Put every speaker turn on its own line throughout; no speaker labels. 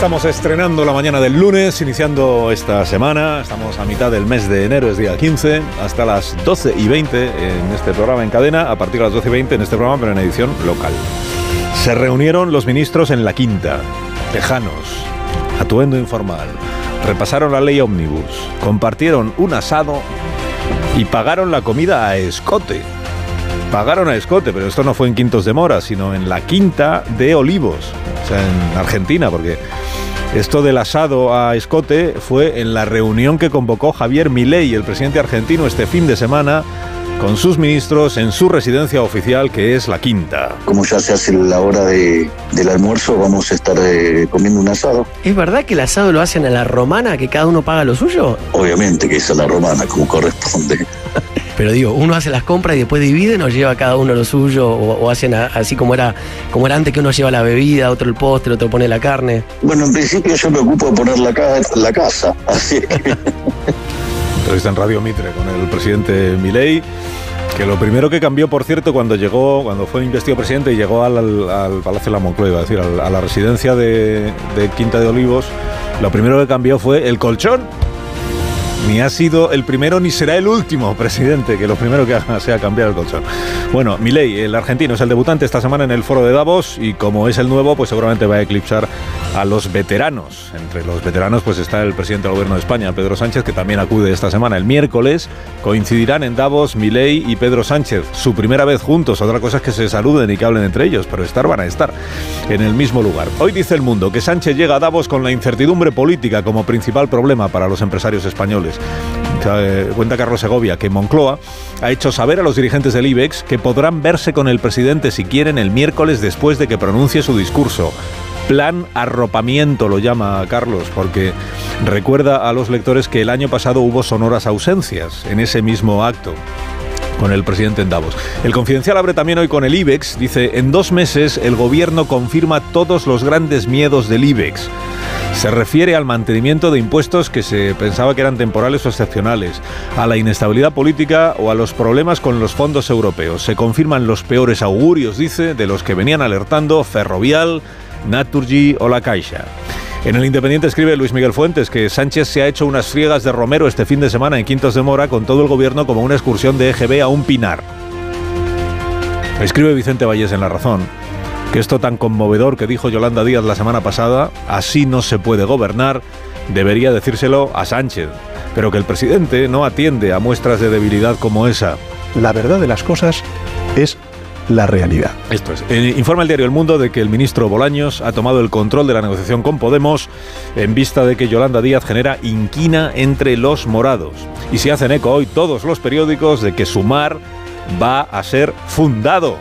Estamos estrenando la mañana del lunes, iniciando esta semana. Estamos a mitad del mes de enero, es día 15, hasta las 12 y 20 en este programa en cadena, a partir de las 12 y 20 en este programa, pero en edición local. Se reunieron los ministros en la quinta, tejanos, atuendo informal, repasaron la ley ómnibus, compartieron un asado y pagaron la comida a escote. Pagaron a escote, pero esto no fue en Quintos de Mora, sino en la quinta de Olivos, o sea, en Argentina, porque esto del asado a escote fue en la reunión que convocó Javier Milei, el presidente argentino, este fin de semana con sus ministros en su residencia oficial, que es la Quinta.
Como ya se hace la hora de, del almuerzo, vamos a estar eh, comiendo un asado.
¿Es verdad que el asado lo hacen a la romana, que cada uno paga lo suyo?
Obviamente que es a la romana, como corresponde.
Pero digo, uno hace las compras y después dividen o lleva cada uno lo suyo o, o hacen a- así como era, como era antes que uno lleva la bebida, otro el postre, otro pone la carne.
Bueno, en principio yo me ocupo de poner la, ca- la casa, así que
Entrevista en Radio Mitre con el presidente Milei, que lo primero que cambió, por cierto, cuando llegó, cuando fue investido presidente y llegó al, al- al Palacio de la Moncloa, decir, a la residencia de, de Quinta de Olivos, lo primero que cambió fue el colchón. Ni ha sido el primero ni será el último presidente que lo primero que haga sea cambiar el colchón. Bueno, Milei, el argentino, es el debutante esta semana en el foro de Davos y como es el nuevo, pues seguramente va a eclipsar a los veteranos. Entre los veteranos pues está el presidente del gobierno de España, Pedro Sánchez, que también acude esta semana. El miércoles coincidirán en Davos Milei y Pedro Sánchez, su primera vez juntos. Otra cosa es que se saluden y que hablen entre ellos, pero estar van a estar en el mismo lugar. Hoy dice el mundo que Sánchez llega a Davos con la incertidumbre política como principal problema para los empresarios españoles. Eh, Cuenta Carlos Segovia que Moncloa ha hecho saber a los dirigentes del IBEX que podrán verse con el presidente si quieren el miércoles después de que pronuncie su discurso. Plan arropamiento lo llama Carlos, porque recuerda a los lectores que el año pasado hubo sonoras ausencias en ese mismo acto con el presidente en Davos. El Confidencial abre también hoy con el IBEX. Dice, en dos meses el gobierno confirma todos los grandes miedos del IBEX. Se refiere al mantenimiento de impuestos que se pensaba que eran temporales o excepcionales, a la inestabilidad política o a los problemas con los fondos europeos. Se confirman los peores augurios, dice, de los que venían alertando Ferrovial, Naturgy o La Caixa. En el Independiente escribe Luis Miguel Fuentes que Sánchez se ha hecho unas friegas de Romero este fin de semana en Quintos de Mora con todo el gobierno como una excursión de EGB a un pinar. Escribe Vicente Vallés en La Razón que esto tan conmovedor que dijo Yolanda Díaz la semana pasada, así no se puede gobernar, debería decírselo a Sánchez, pero que el presidente no atiende a muestras de debilidad como esa.
La verdad de las cosas es la realidad.
Esto es. Eh, informa el diario El Mundo de que el ministro Bolaños ha tomado el control de la negociación con Podemos en vista de que Yolanda Díaz genera inquina entre los morados. Y se hacen eco hoy todos los periódicos de que Sumar va a ser fundado.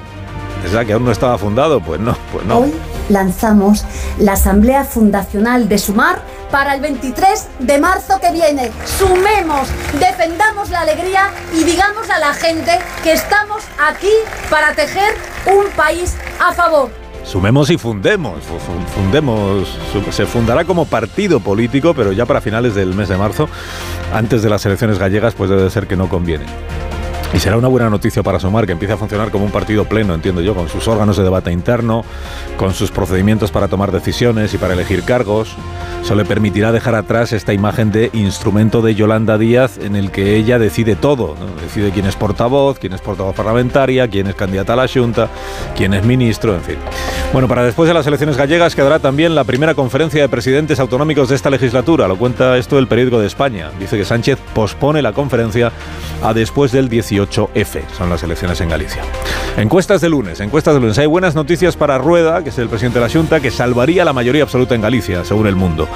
¿Pensaba que aún no estaba fundado? Pues no, pues no.
Hoy lanzamos la Asamblea Fundacional de Sumar para el 23 de marzo que viene. Sumemos, defendamos la alegría y digamos a la gente que estamos aquí para tejer un país a favor.
Sumemos y fundemos. fu- fu- Fundemos. Se fundará como partido político, pero ya para finales del mes de marzo, antes de las elecciones gallegas, pues debe de ser que no conviene. Y será una buena noticia para Sumar, que empiece a funcionar como un partido pleno, entiendo yo, con sus órganos de debate interno, con sus procedimientos para tomar decisiones y para elegir cargos. Eso le permitirá dejar atrás esta imagen de instrumento de Yolanda Díaz en el que ella decide todo. Decide quién es portavoz, quién es portavoz parlamentaria, quién es candidata a la Junta, quién es ministro, en fin. Bueno, para después de las elecciones gallegas quedará también la primera conferencia de presidentes autonómicos de esta legislatura. Lo cuenta esto el periódico de España. Dice que Sánchez pospone la conferencia a después del 18F. Son las elecciones en Galicia. Encuestas de lunes, encuestas de lunes. Hay buenas noticias para Rueda, que es el presidente de la Junta, que salvaría la mayoría absoluta en Galicia, según el mundo.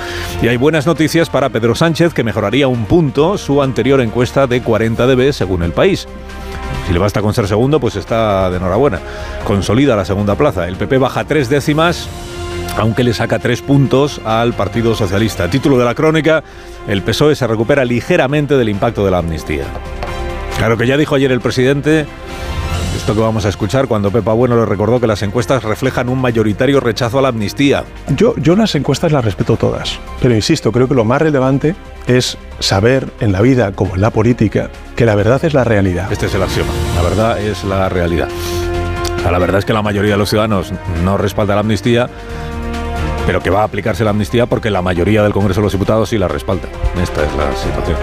Y hay buenas noticias para Pedro Sánchez, que mejoraría un punto su anterior encuesta de 40 dB, según el país. Si le basta con ser segundo, pues está de enhorabuena. Consolida la segunda plaza. El PP baja tres décimas aunque le saca tres puntos al Partido Socialista. Título de la crónica, el PSOE se recupera ligeramente del impacto de la amnistía. Claro que ya dijo ayer el presidente, esto que vamos a escuchar, cuando Pepa Bueno le recordó que las encuestas reflejan un mayoritario rechazo a la amnistía.
Yo, yo las encuestas las respeto todas, pero insisto, creo que lo más relevante es saber en la vida como en la política que la verdad es la realidad.
Este es el axioma, la verdad es la realidad. La verdad es que la mayoría de los ciudadanos no respalda la amnistía, pero que va a aplicarse la amnistía porque la mayoría del Congreso de los Diputados sí la respalda. Esta es la situación.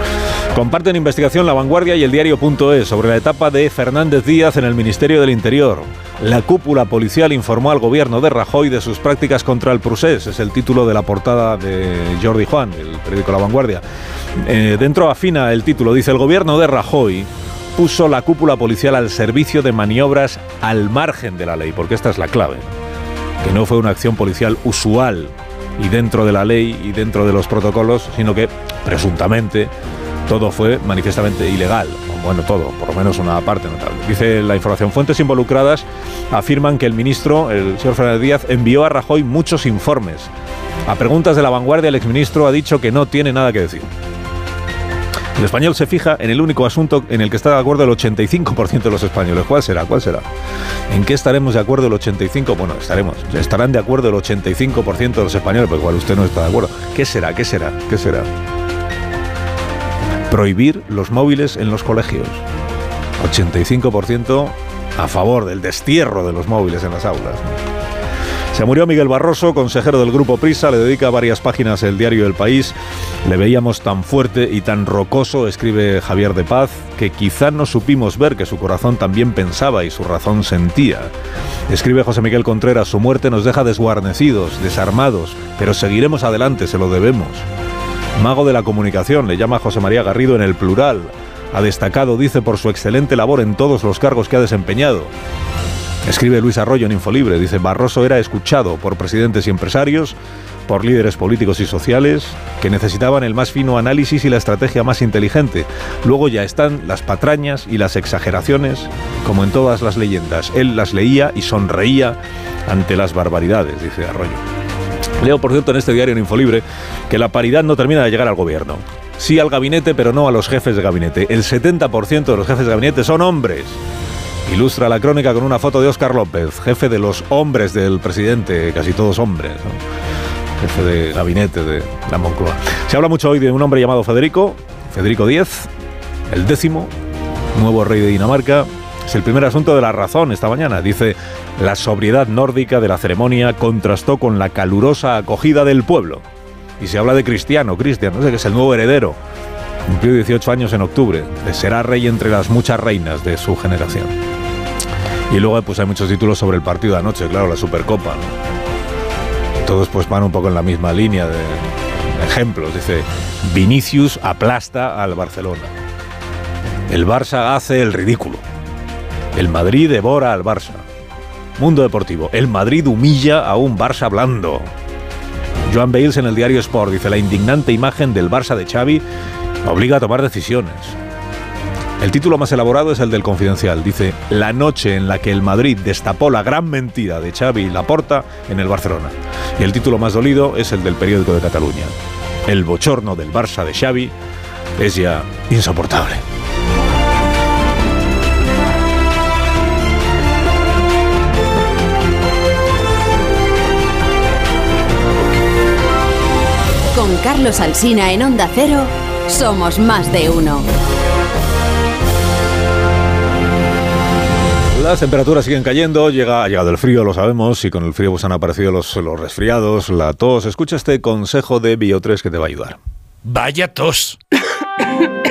Comparten investigación La Vanguardia y el diario.es sobre la etapa de Fernández Díaz en el Ministerio del Interior. La cúpula policial informó al gobierno de Rajoy de sus prácticas contra el Prusés. Es el título de la portada de Jordi Juan, el periódico La Vanguardia. Eh, dentro afina el título, dice el gobierno de Rajoy puso la cúpula policial al servicio de maniobras al margen de la ley, porque esta es la clave que no fue una acción policial usual y dentro de la ley y dentro de los protocolos, sino que presuntamente todo fue manifiestamente ilegal. Bueno, todo, por lo menos una parte notable. Dice la información. Fuentes involucradas afirman que el ministro, el señor Fernández Díaz, envió a Rajoy muchos informes. A preguntas de la vanguardia, el exministro ha dicho que no tiene nada que decir. El español se fija en el único asunto en el que está de acuerdo el 85% de los españoles. ¿Cuál será? ¿Cuál será? ¿En qué estaremos de acuerdo el 85%? Bueno, estaremos. Estarán de acuerdo el 85% de los españoles, pero igual usted no está de acuerdo. ¿Qué será? ¿Qué será? ¿Qué será? Prohibir los móviles en los colegios. 85% a favor del destierro de los móviles en las aulas. Se murió Miguel Barroso, consejero del Grupo Prisa, le dedica varias páginas el diario El País. Le veíamos tan fuerte y tan rocoso, escribe Javier de Paz, que quizá no supimos ver que su corazón también pensaba y su razón sentía. Escribe José Miguel Contreras, su muerte nos deja desguarnecidos, desarmados, pero seguiremos adelante, se lo debemos. Mago de la comunicación, le llama José María Garrido en el plural. Ha destacado, dice, por su excelente labor en todos los cargos que ha desempeñado. Escribe Luis Arroyo en Infolibre, dice, Barroso era escuchado por presidentes y empresarios, por líderes políticos y sociales, que necesitaban el más fino análisis y la estrategia más inteligente. Luego ya están las patrañas y las exageraciones, como en todas las leyendas. Él las leía y sonreía ante las barbaridades, dice Arroyo. Leo, por cierto, en este diario en Infolibre, que la paridad no termina de llegar al gobierno. Sí al gabinete, pero no a los jefes de gabinete. El 70% de los jefes de gabinete son hombres. Ilustra la crónica con una foto de Óscar López, jefe de los hombres del presidente, casi todos hombres, jefe de gabinete de la Moncloa. Se habla mucho hoy de un hombre llamado Federico, Federico X, el décimo, nuevo rey de Dinamarca. Es el primer asunto de la razón esta mañana. Dice, la sobriedad nórdica de la ceremonia contrastó con la calurosa acogida del pueblo. Y se habla de Cristiano, Cristian, no sé qué es el nuevo heredero. Cumplió 18 años en octubre. Será rey entre las muchas reinas de su generación. Y luego pues hay muchos títulos sobre el partido de anoche, claro, la Supercopa. Todos pues van un poco en la misma línea de ejemplos. Dice, Vinicius aplasta al Barcelona. El Barça hace el ridículo. El Madrid devora al Barça. Mundo Deportivo. El Madrid humilla a un Barça blando. Joan Bales en el diario Sport dice la indignante imagen del Barça de Xavi obliga a tomar decisiones. El título más elaborado es el del Confidencial. Dice, la noche en la que el Madrid destapó la gran mentira de Xavi y Laporta en el Barcelona. Y el título más dolido es el del periódico de Cataluña. El bochorno del Barça de Xavi es ya insoportable.
Con Carlos Alsina en Onda Cero, somos más de uno.
Las temperaturas siguen cayendo, llega, ha llegado el frío, lo sabemos, y con el frío pues han aparecido los, los resfriados, la tos. Escucha este consejo de Bio3 que te va a ayudar.
Vaya tos.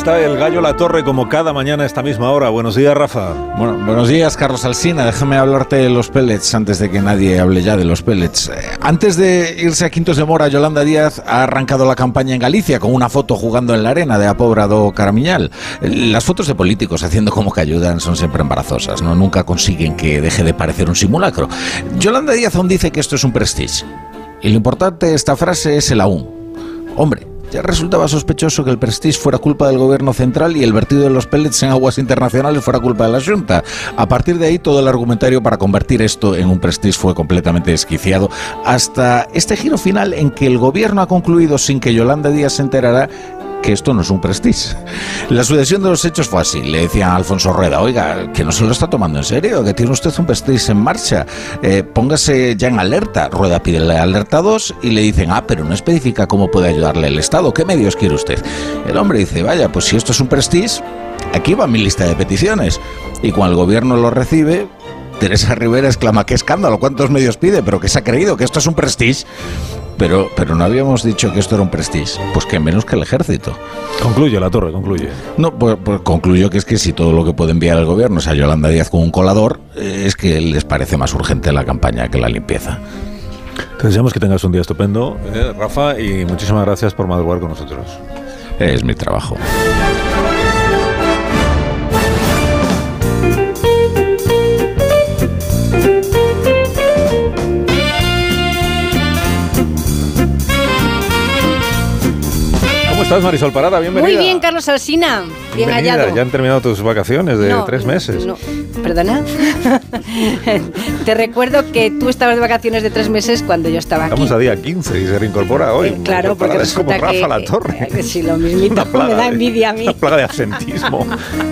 está el gallo La Torre como cada mañana a esta misma hora. Buenos días, Rafa.
Bueno, buenos días, Carlos Alsina. Déjame hablarte de los pellets antes de que nadie hable ya de los pellets. Eh, Antes de irse a Quintos de Mora, Yolanda Díaz ha arrancado la campaña en Galicia con una foto jugando en la arena de Apobrado Caramiñal. Las fotos de políticos haciendo como que ayudan son siempre embarazosas, ¿no? Nunca consiguen que deje de parecer un simulacro. Yolanda Díaz aún dice que esto es un prestige. Y lo importante de esta frase es el aún. Hombre, ya resultaba sospechoso que el Prestige fuera culpa del gobierno central y el vertido de los pellets en aguas internacionales fuera culpa de la Junta. A partir de ahí, todo el argumentario para convertir esto en un Prestige fue completamente desquiciado, hasta este giro final en que el gobierno ha concluido sin que Yolanda Díaz se enterara que esto no es un prestige. La sucesión de los hechos fue así. Le decía a Alfonso Rueda, oiga, que no se lo está tomando en serio, que tiene usted un prestige en marcha. Eh, póngase ya en alerta. Rueda pide la alerta 2 y le dicen, ah, pero no especifica cómo puede ayudarle el Estado. ¿Qué medios quiere usted? El hombre dice, vaya, pues si esto es un prestige, aquí va mi lista de peticiones. Y cuando el gobierno lo recibe, Teresa Rivera exclama, qué escándalo, ¿cuántos medios pide? Pero que se ha creído que esto es un prestige. Pero, pero no habíamos dicho que esto era un prestige. Pues que menos que el ejército.
Concluye, La Torre, concluye.
No, pues, pues concluyo que es que si todo lo que puede enviar el gobierno es a Yolanda Díaz con un colador, eh, es que les parece más urgente la campaña que la limpieza.
Te deseamos que tengas un día estupendo, eh, Rafa, y muchísimas gracias por madrugar con nosotros.
Es mi trabajo.
Estás, Marisol Parada? Bienvenida.
Muy bien, Carlos Alsina. Bien
Bienvenida.
hallado.
Ya han terminado tus vacaciones de
No,
tres meses.
no. ¿Perdona? Te recuerdo que tú estabas de vacaciones de tres meses cuando yo estaba aquí.
Estamos a día 15 y se reincorpora hoy.
Eh, claro, porque
es como Rafa
que,
La Torre.
eh, sí, lo mismito.
Plaga
me da envidia a mí.
Una plaga de absentismo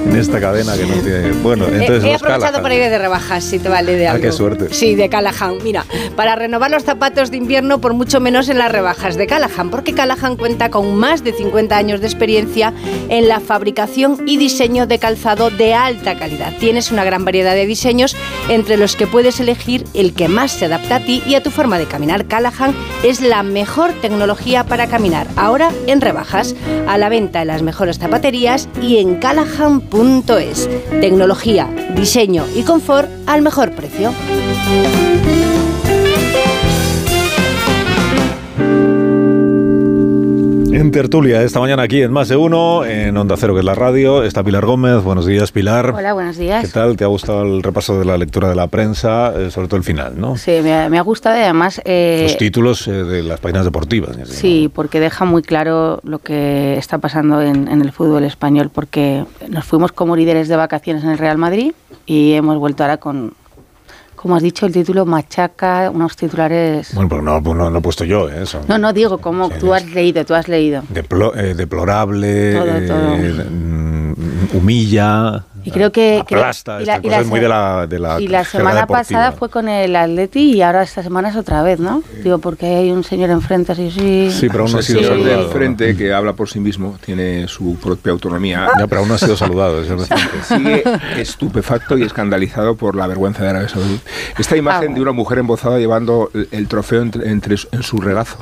en esta cadena que no tiene. Bueno,
Eh,
entonces
he
los
aprovechado
Callahan.
para ir de rebajas, si te vale de
Ah,
algo.
qué suerte.
Sí, de Callahan. Mira, para renovar los zapatos de invierno por mucho menos en las rebajas de Callahan, porque Callahan cuenta con más de 50 años de experiencia en la fabricación y diseño de calzado de alta calidad. Tienes una gran variedad de diseños entre los que puedes elegir el que más se adapta a ti y a tu forma de caminar. Callahan es la mejor tecnología para caminar. Ahora en rebajas, a la venta en las mejores zapaterías y en callahan.es. Tecnología, diseño y confort al mejor precio.
En tertulia, esta mañana aquí en Más de Uno, en Onda Cero, que es la radio, está Pilar Gómez. Buenos días, Pilar.
Hola, buenos días.
¿Qué tal? ¿Te ha gustado el repaso de la lectura de la prensa, eh, sobre todo el final, no?
Sí, me ha, me ha gustado y además... eh,
Los títulos eh, de las páginas deportivas.
Sí, porque deja muy claro lo que está pasando en, en el fútbol español, porque nos fuimos como líderes de vacaciones en el Real Madrid y hemos vuelto ahora con, como has dicho, el título machaca, unos titulares...
Bueno, pero no, no, no he puesto yo, ¿eh? Son
No, no, digo, como tú has leído, tú has leído.
deplo- eh, deplorable,
Todo,
eh,
todo.
mm, humilla,
Y creo que... que-
aplasta.
y la-
esta
y
cosa
la
es muy de la, de la
Y la semana
deportiva.
pasada fue con el Atleti y ahora esta semana es otra vez, ¿no? Digo, porque hay un señor enfrente así, sí.
Sí, pero aún no ha
el
sido
señor
saludado,
del frente que habla por sí mismo tiene su propia autonomía.
Ya, pero aún no ha sido saludado. es.
Sigue estupefacto y escandalizado por la vergüenza de Arabia Saudí. Esta imagen de una mujer embozada llevando el, el trofeo entre, entre su- en su regazo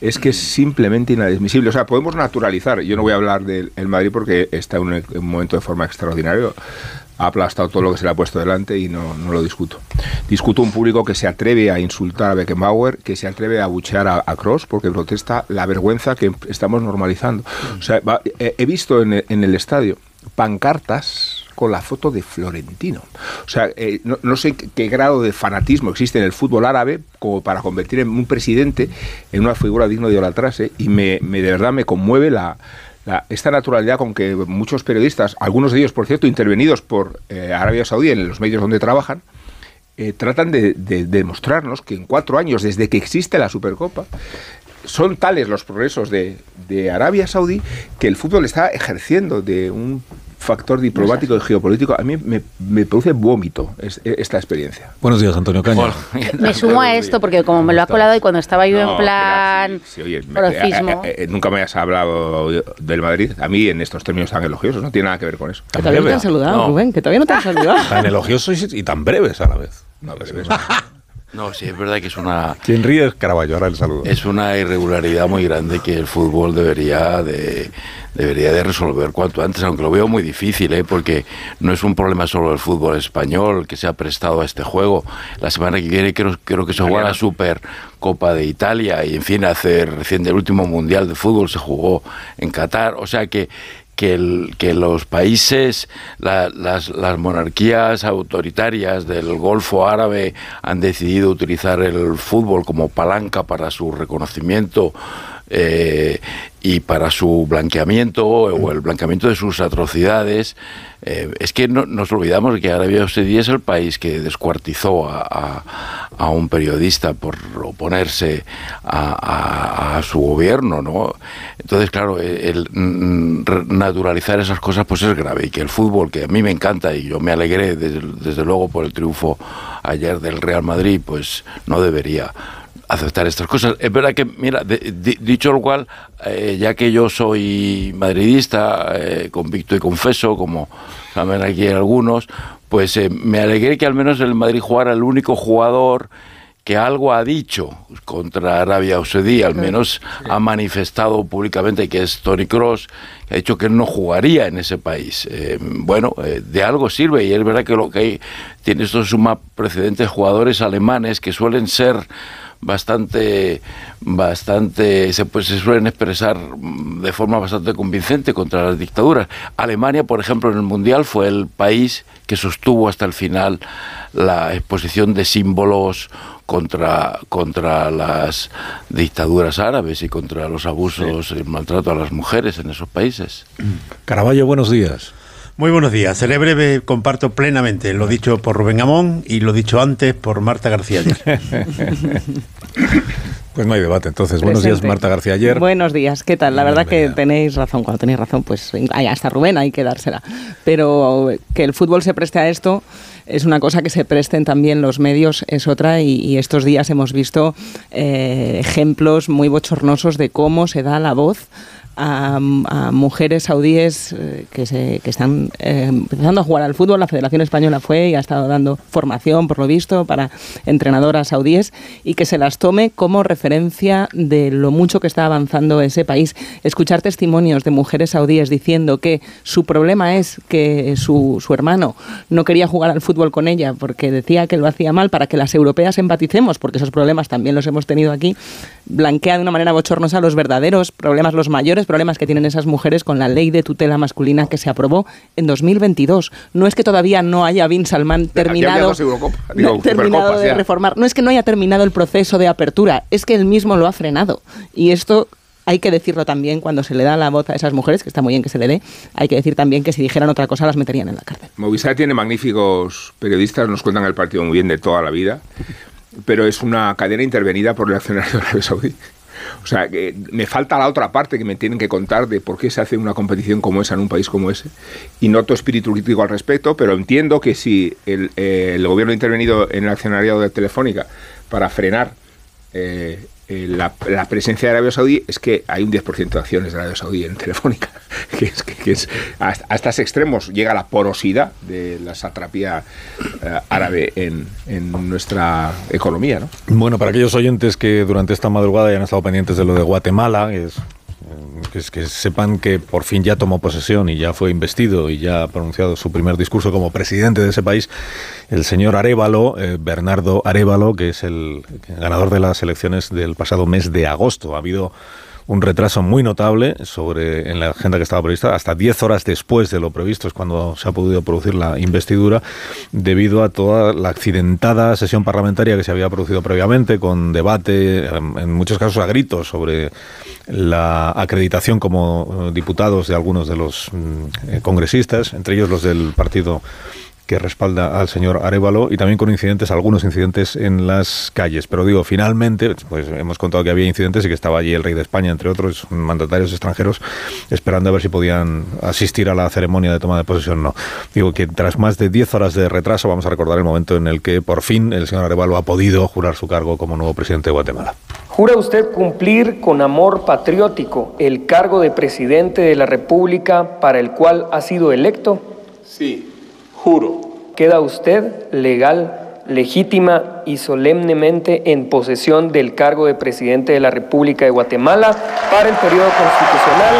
Es
que es simplemente inadmisible. O sea, podemos naturalizar. Yo no voy a hablar del el Madrid porque está en un, en un momento de forma Ha aplastado todo lo que se le ha puesto delante y no, lo discuto. Discuto un público que se atreve a insultar a Beckenbauer, que se atreve a buchear a, a Cross porque protesta la vergüenza que estamos normalizando. O sea, he, visto en el, estadio pancartas con la foto de Florentino. O sea, eh, no, sé qué, grado de fanatismo existe en el fútbol árabe como para convertir en un presidente en una figura digno de idolatrarse y me- de verdad me conmueve la, la- esta naturalidad con que muchos periodistas, algunos de ellos, por cierto, intervenidos por eh, Arabia Saudí en los medios donde trabajan, eh, tratan de, de- de demostrarnos que en cuatro años, desde que existe la Supercopa, son tales los progresos de, de Arabia Saudí que el fútbol está ejerciendo de un factor diplomático y geopolítico. A mí me, me produce vómito es- esta experiencia.
Buenos días, Antonio Caña.
Me sumo a esto porque como me lo ha colado y cuando estaba yo
No,
en plan
Sí, oye, me-
profismo.
eh, eh, nunca me has hablado del Madrid, a mí en estos términos tan elogiosos, no tiene nada que ver con eso.
Que todavía no te han saludado,
No.
Rubén,
que todavía no te han saludado.
Tan elogiosos y, y tan breves a la vez.
No, pero es-
No, sí, es verdad que es una...
Quien ríe es Caraballo, ahora el saludo.
Es una irregularidad muy grande que el fútbol debería de, debería de resolver cuanto antes, aunque lo veo muy difícil, ¿eh? porque no es un problema solo del fútbol español que se ha prestado a este juego. La semana que viene creo, creo que se juega la Supercopa de Italia y, en fin, hace recién el último Mundial de Fútbol se jugó en Qatar. O sea que que, el, que los países, las, las, monarquías autoritarias del Golfo Árabe han decidido utilizar el fútbol como palanca para su reconocimiento eh, y para su blanqueamiento o el blanqueamiento de sus atrocidades. Eh, es que no, nos olvidamos que Arabia Saudí es el país que descuartizó a, a, un periodista por oponerse a, a, su gobierno, ¿no? Entonces, claro, el, mm, naturalizar esas cosas pues es grave y que el fútbol, que a mí me encanta y yo me alegré desde, desde luego por el triunfo ayer del Real Madrid, pues no debería aceptar estas cosas. Es verdad que, mira, dicho lo cual, eh, ya que yo soy madridista, eh, convicto y confeso, como saben aquí algunos, pues eh, me alegré que al menos el Madrid jugara el único jugador que algo ha dicho contra Arabia Saudí, al menos ha manifestado públicamente que es Tony Cross, que ha dicho que él no jugaría en ese país. bueno, de algo sirve y es verdad que lo que hay, tiene esto suma precedentes jugadores alemanes que suelen ser bastante, bastante, se, pues, se suelen expresar de forma bastante convincente contra las dictaduras. Alemania, por ejemplo, en el Mundial fue el país que sostuvo hasta el final la exposición de símbolos contra, contra las dictaduras árabes y contra los abusos y el maltrato a las mujeres en esos países.
Caraballo, buenos días.
Muy buenos días. Seré breve, comparto plenamente lo dicho por Rubén Amón y lo dicho antes por Marta García ayer.
Pues no hay debate, entonces. Buenos días, Marta García ayer.
Buenos días, ¿qué tal? La verdad que tenéis razón. Cuando tenéis razón, pues ahí hasta Rubén hay que dársela. Pero que el fútbol se preste a esto es una cosa que se presten también los medios, es otra, y, estos días hemos visto eh, ejemplos muy bochornosos de cómo se da la voz a, mujeres saudíes eh, que, se, que están eh, empezando a jugar al fútbol. La Federación Española fue y ha estado dando formación, por lo visto, para entrenadoras saudíes y que se las tome como referencia de lo mucho que está avanzando ese país. Escuchar testimonios de mujeres saudíes diciendo que su problema es que su, su hermano no quería jugar al fútbol con ella porque decía que lo hacía mal para que las europeas empaticemos, porque esos problemas también los hemos tenido aquí, blanquea de una manera bochornosa los verdaderos problemas, los mayores problemas que tienen esas mujeres con la ley de tutela masculina que se aprobó en 2022. No es que todavía no haya Bin Salman terminado, terminado de reformar, no es que no haya terminado el proceso de apertura, es que él mismo lo ha frenado. Y esto hay que decirlo también cuando se le da la voz a esas mujeres, que está muy bien que se le dé, hay que decir también que si dijeran otra cosa las meterían en la cárcel.
Movistar tiene magníficos periodistas, nos cuentan el partido muy bien de toda la vida, pero es una cadena intervenida por el accionario de Arabia Saudí. O sea, que me falta la otra parte que me tienen que contar de por qué se hace una competición como esa en un país como ese. Y noto espíritu crítico al respecto, pero entiendo que si el, eh, gobierno ha intervenido en el accionariado de Telefónica para frenar eh, eh, la, presencia de Arabia Saudí es que hay un 10% de acciones de Arabia Saudí en Telefónica, que es, que, es a, estos extremos llega la porosidad de la satrapía eh, árabe en, en, nuestra economía. ¿no?
Bueno, para aquellos oyentes que durante esta madrugada ya han estado pendientes de lo de Guatemala, es que, sepan que por fin ya tomó posesión y ya fue investido y ya ha pronunciado su primer discurso como presidente de ese país, el señor Arevalo, eh, Bernardo Arevalo, que es el ganador de las elecciones del pasado mes de agosto. Ha habido un retraso muy notable sobre en la agenda que estaba prevista, hasta 10 horas después de lo previsto es cuando se ha podido producir la investidura, debido a toda la accidentada sesión parlamentaria que se había producido previamente, con debate, en muchos casos a gritos, sobre la acreditación como diputados de algunos de los mm, congresistas, entre ellos los del Partido que respalda al señor Arevalo y también con incidentes, algunos incidentes en las calles. Pero digo, finalmente, pues hemos contado que había incidentes y que estaba allí el rey de España, entre otros mandatarios extranjeros, esperando a ver si podían asistir a la ceremonia de toma de posesión. No. Digo que tras más de 10 horas de retraso, vamos a recordar el momento en el que por fin el señor Arevalo ha podido jurar su cargo como nuevo presidente de Guatemala.
¿Jura usted cumplir con amor patriótico el cargo de presidente de la República para el cual ha sido electo?
Sí. Juro.
¿Queda usted legal legítima y solemnemente en posesión del cargo de presidente de la República de Guatemala para el periodo constitucional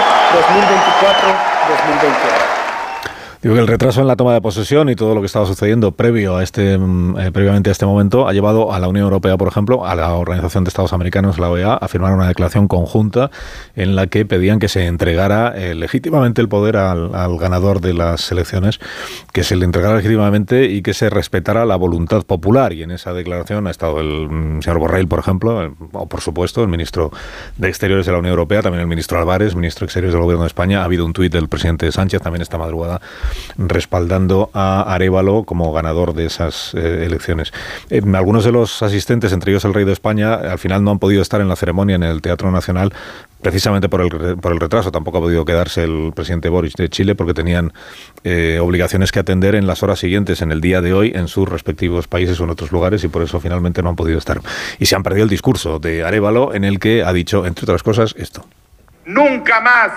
2024-2028.
Digo que el retraso en la toma de posesión y todo lo que estaba sucediendo previo a este, mm, eh, previamente a este momento ha llevado a la Unión Europea, por ejemplo, a la Organización de Estados Americanos, la OEA, a firmar una declaración conjunta en la que pedían que se entregara eh, legítimamente el poder al, ganador de las elecciones, que se le entregara legítimamente y que se respetara la voluntad popular. Y en esa declaración ha estado el mm, señor Borrell, por ejemplo, o por supuesto el ministro de Exteriores de la Unión Europea, también el ministro Álvarez, ministro de Exteriores del Gobierno de España. Ha habido un tuit del presidente Sánchez también esta madrugada respaldando a Arevalo como ganador de esas eh, elecciones. Algunos de los asistentes, entre ellos el rey de España, al final no han podido estar en la ceremonia en el Teatro Nacional precisamente por el, por el retraso. Tampoco ha podido quedarse el presidente Boris de Chile porque tenían eh, obligaciones que atender en las horas siguientes, en el día de hoy, en sus respectivos países o en otros lugares y por eso finalmente no han podido estar. Y se han perdido el discurso de Arevalo en el que ha dicho, entre otras cosas, esto.
Nunca más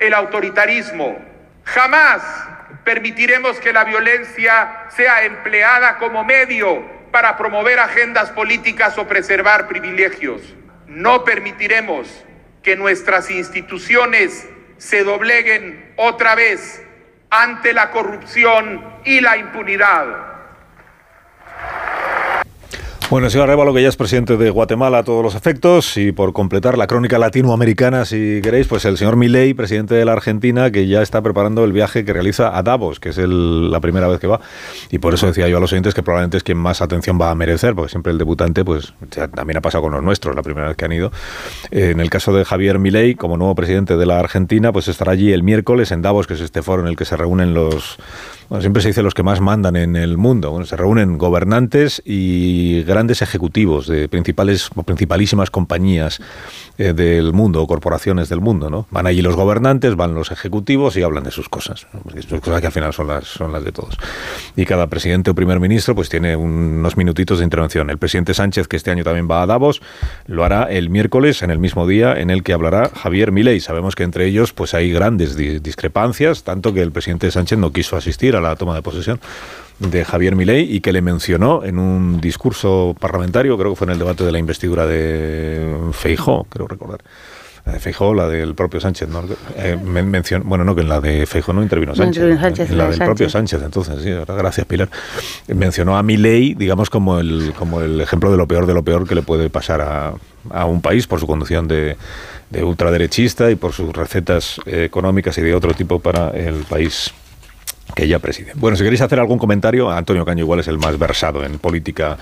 el autoritarismo. Jamás permitiremos que la violencia sea empleada como medio para promover agendas políticas o preservar privilegios. No permitiremos que nuestras instituciones se dobleguen otra vez ante la corrupción y la impunidad.
Bueno, señor Arevalo, que ya es presidente de Guatemala a todos los efectos, y por completar la crónica latinoamericana, si queréis, pues el señor Milei, presidente de la Argentina, que ya está preparando el viaje que realiza a Davos, que es la primera vez que va. Y por eso decía yo a los oyentes que probablemente es quien más atención va a merecer, porque siempre el debutante, pues también ha pasado con los nuestros, la primera vez que han ido. en el caso de Javier Milei, como nuevo presidente de la Argentina, pues estará allí el miércoles en Davos, que es este foro en el que se reúnen los siempre se dice los que más mandan en el mundo. Bueno, se reúnen gobernantes y grandes ejecutivos de principales o principalísimas compañías eh, del mundo o corporaciones del mundo. ¿no? Van allí los gobernantes, van los ejecutivos y hablan de sus cosas. Sus cosas que al final son las, son las de todos. Y cada presidente o primer ministro pues tiene unos minutitos de intervención. El presidente Sánchez, que este año también va a Davos, lo hará el miércoles en el mismo día en el que hablará Javier Milei. Sabemos que entre ellos pues hay grandes discrepancias, tanto que el presidente Sánchez no quiso asistir a la toma de posesión de Javier Milei y que le mencionó en un discurso parlamentario, creo que fue en el debate de la investidura de Feijó, creo recordar. La de Feijó, la del propio Sánchez, ¿no? Eh, bueno, no, que en la de Feijó no intervino Sánchez. en la del propio Sánchez, entonces, sí, gracias Pilar. Mencionó a Milei, digamos, como el, como el ejemplo de lo peor de lo peor que le puede pasar a, a un país por su conducción de, de ultraderechista y por sus recetas económicas y de otro tipo para el país que ella preside. Bueno, si queréis hacer algún comentario, Antonio Caño igual es el más versado en política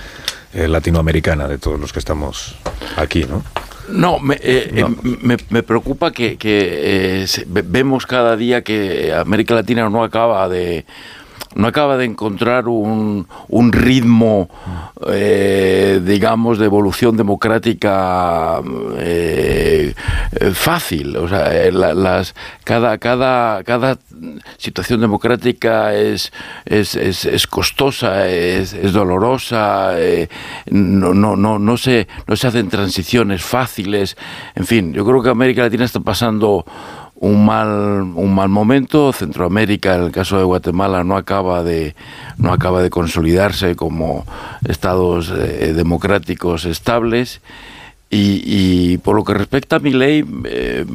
eh, latinoamericana de todos los que estamos aquí, ¿no?
No, me, eh, eh, me, preocupa que, que vemos cada día que América Latina no acaba de no acaba de encontrar un, un ritmo, eh, digamos, de evolución democrática eh, fácil. O sea, eh, cada, cada, cada situación democrática es, es, es, costosa, es, es dolorosa, no, no, no, no, se, no se hacen transiciones fáciles. En fin, yo creo que América Latina está pasando un mal, un mal momento. Centroamérica, en el caso de Guatemala, no acaba de, no acaba de consolidarse como estados eh, democráticos estables. Y, por lo que respecta a mi ley, eh,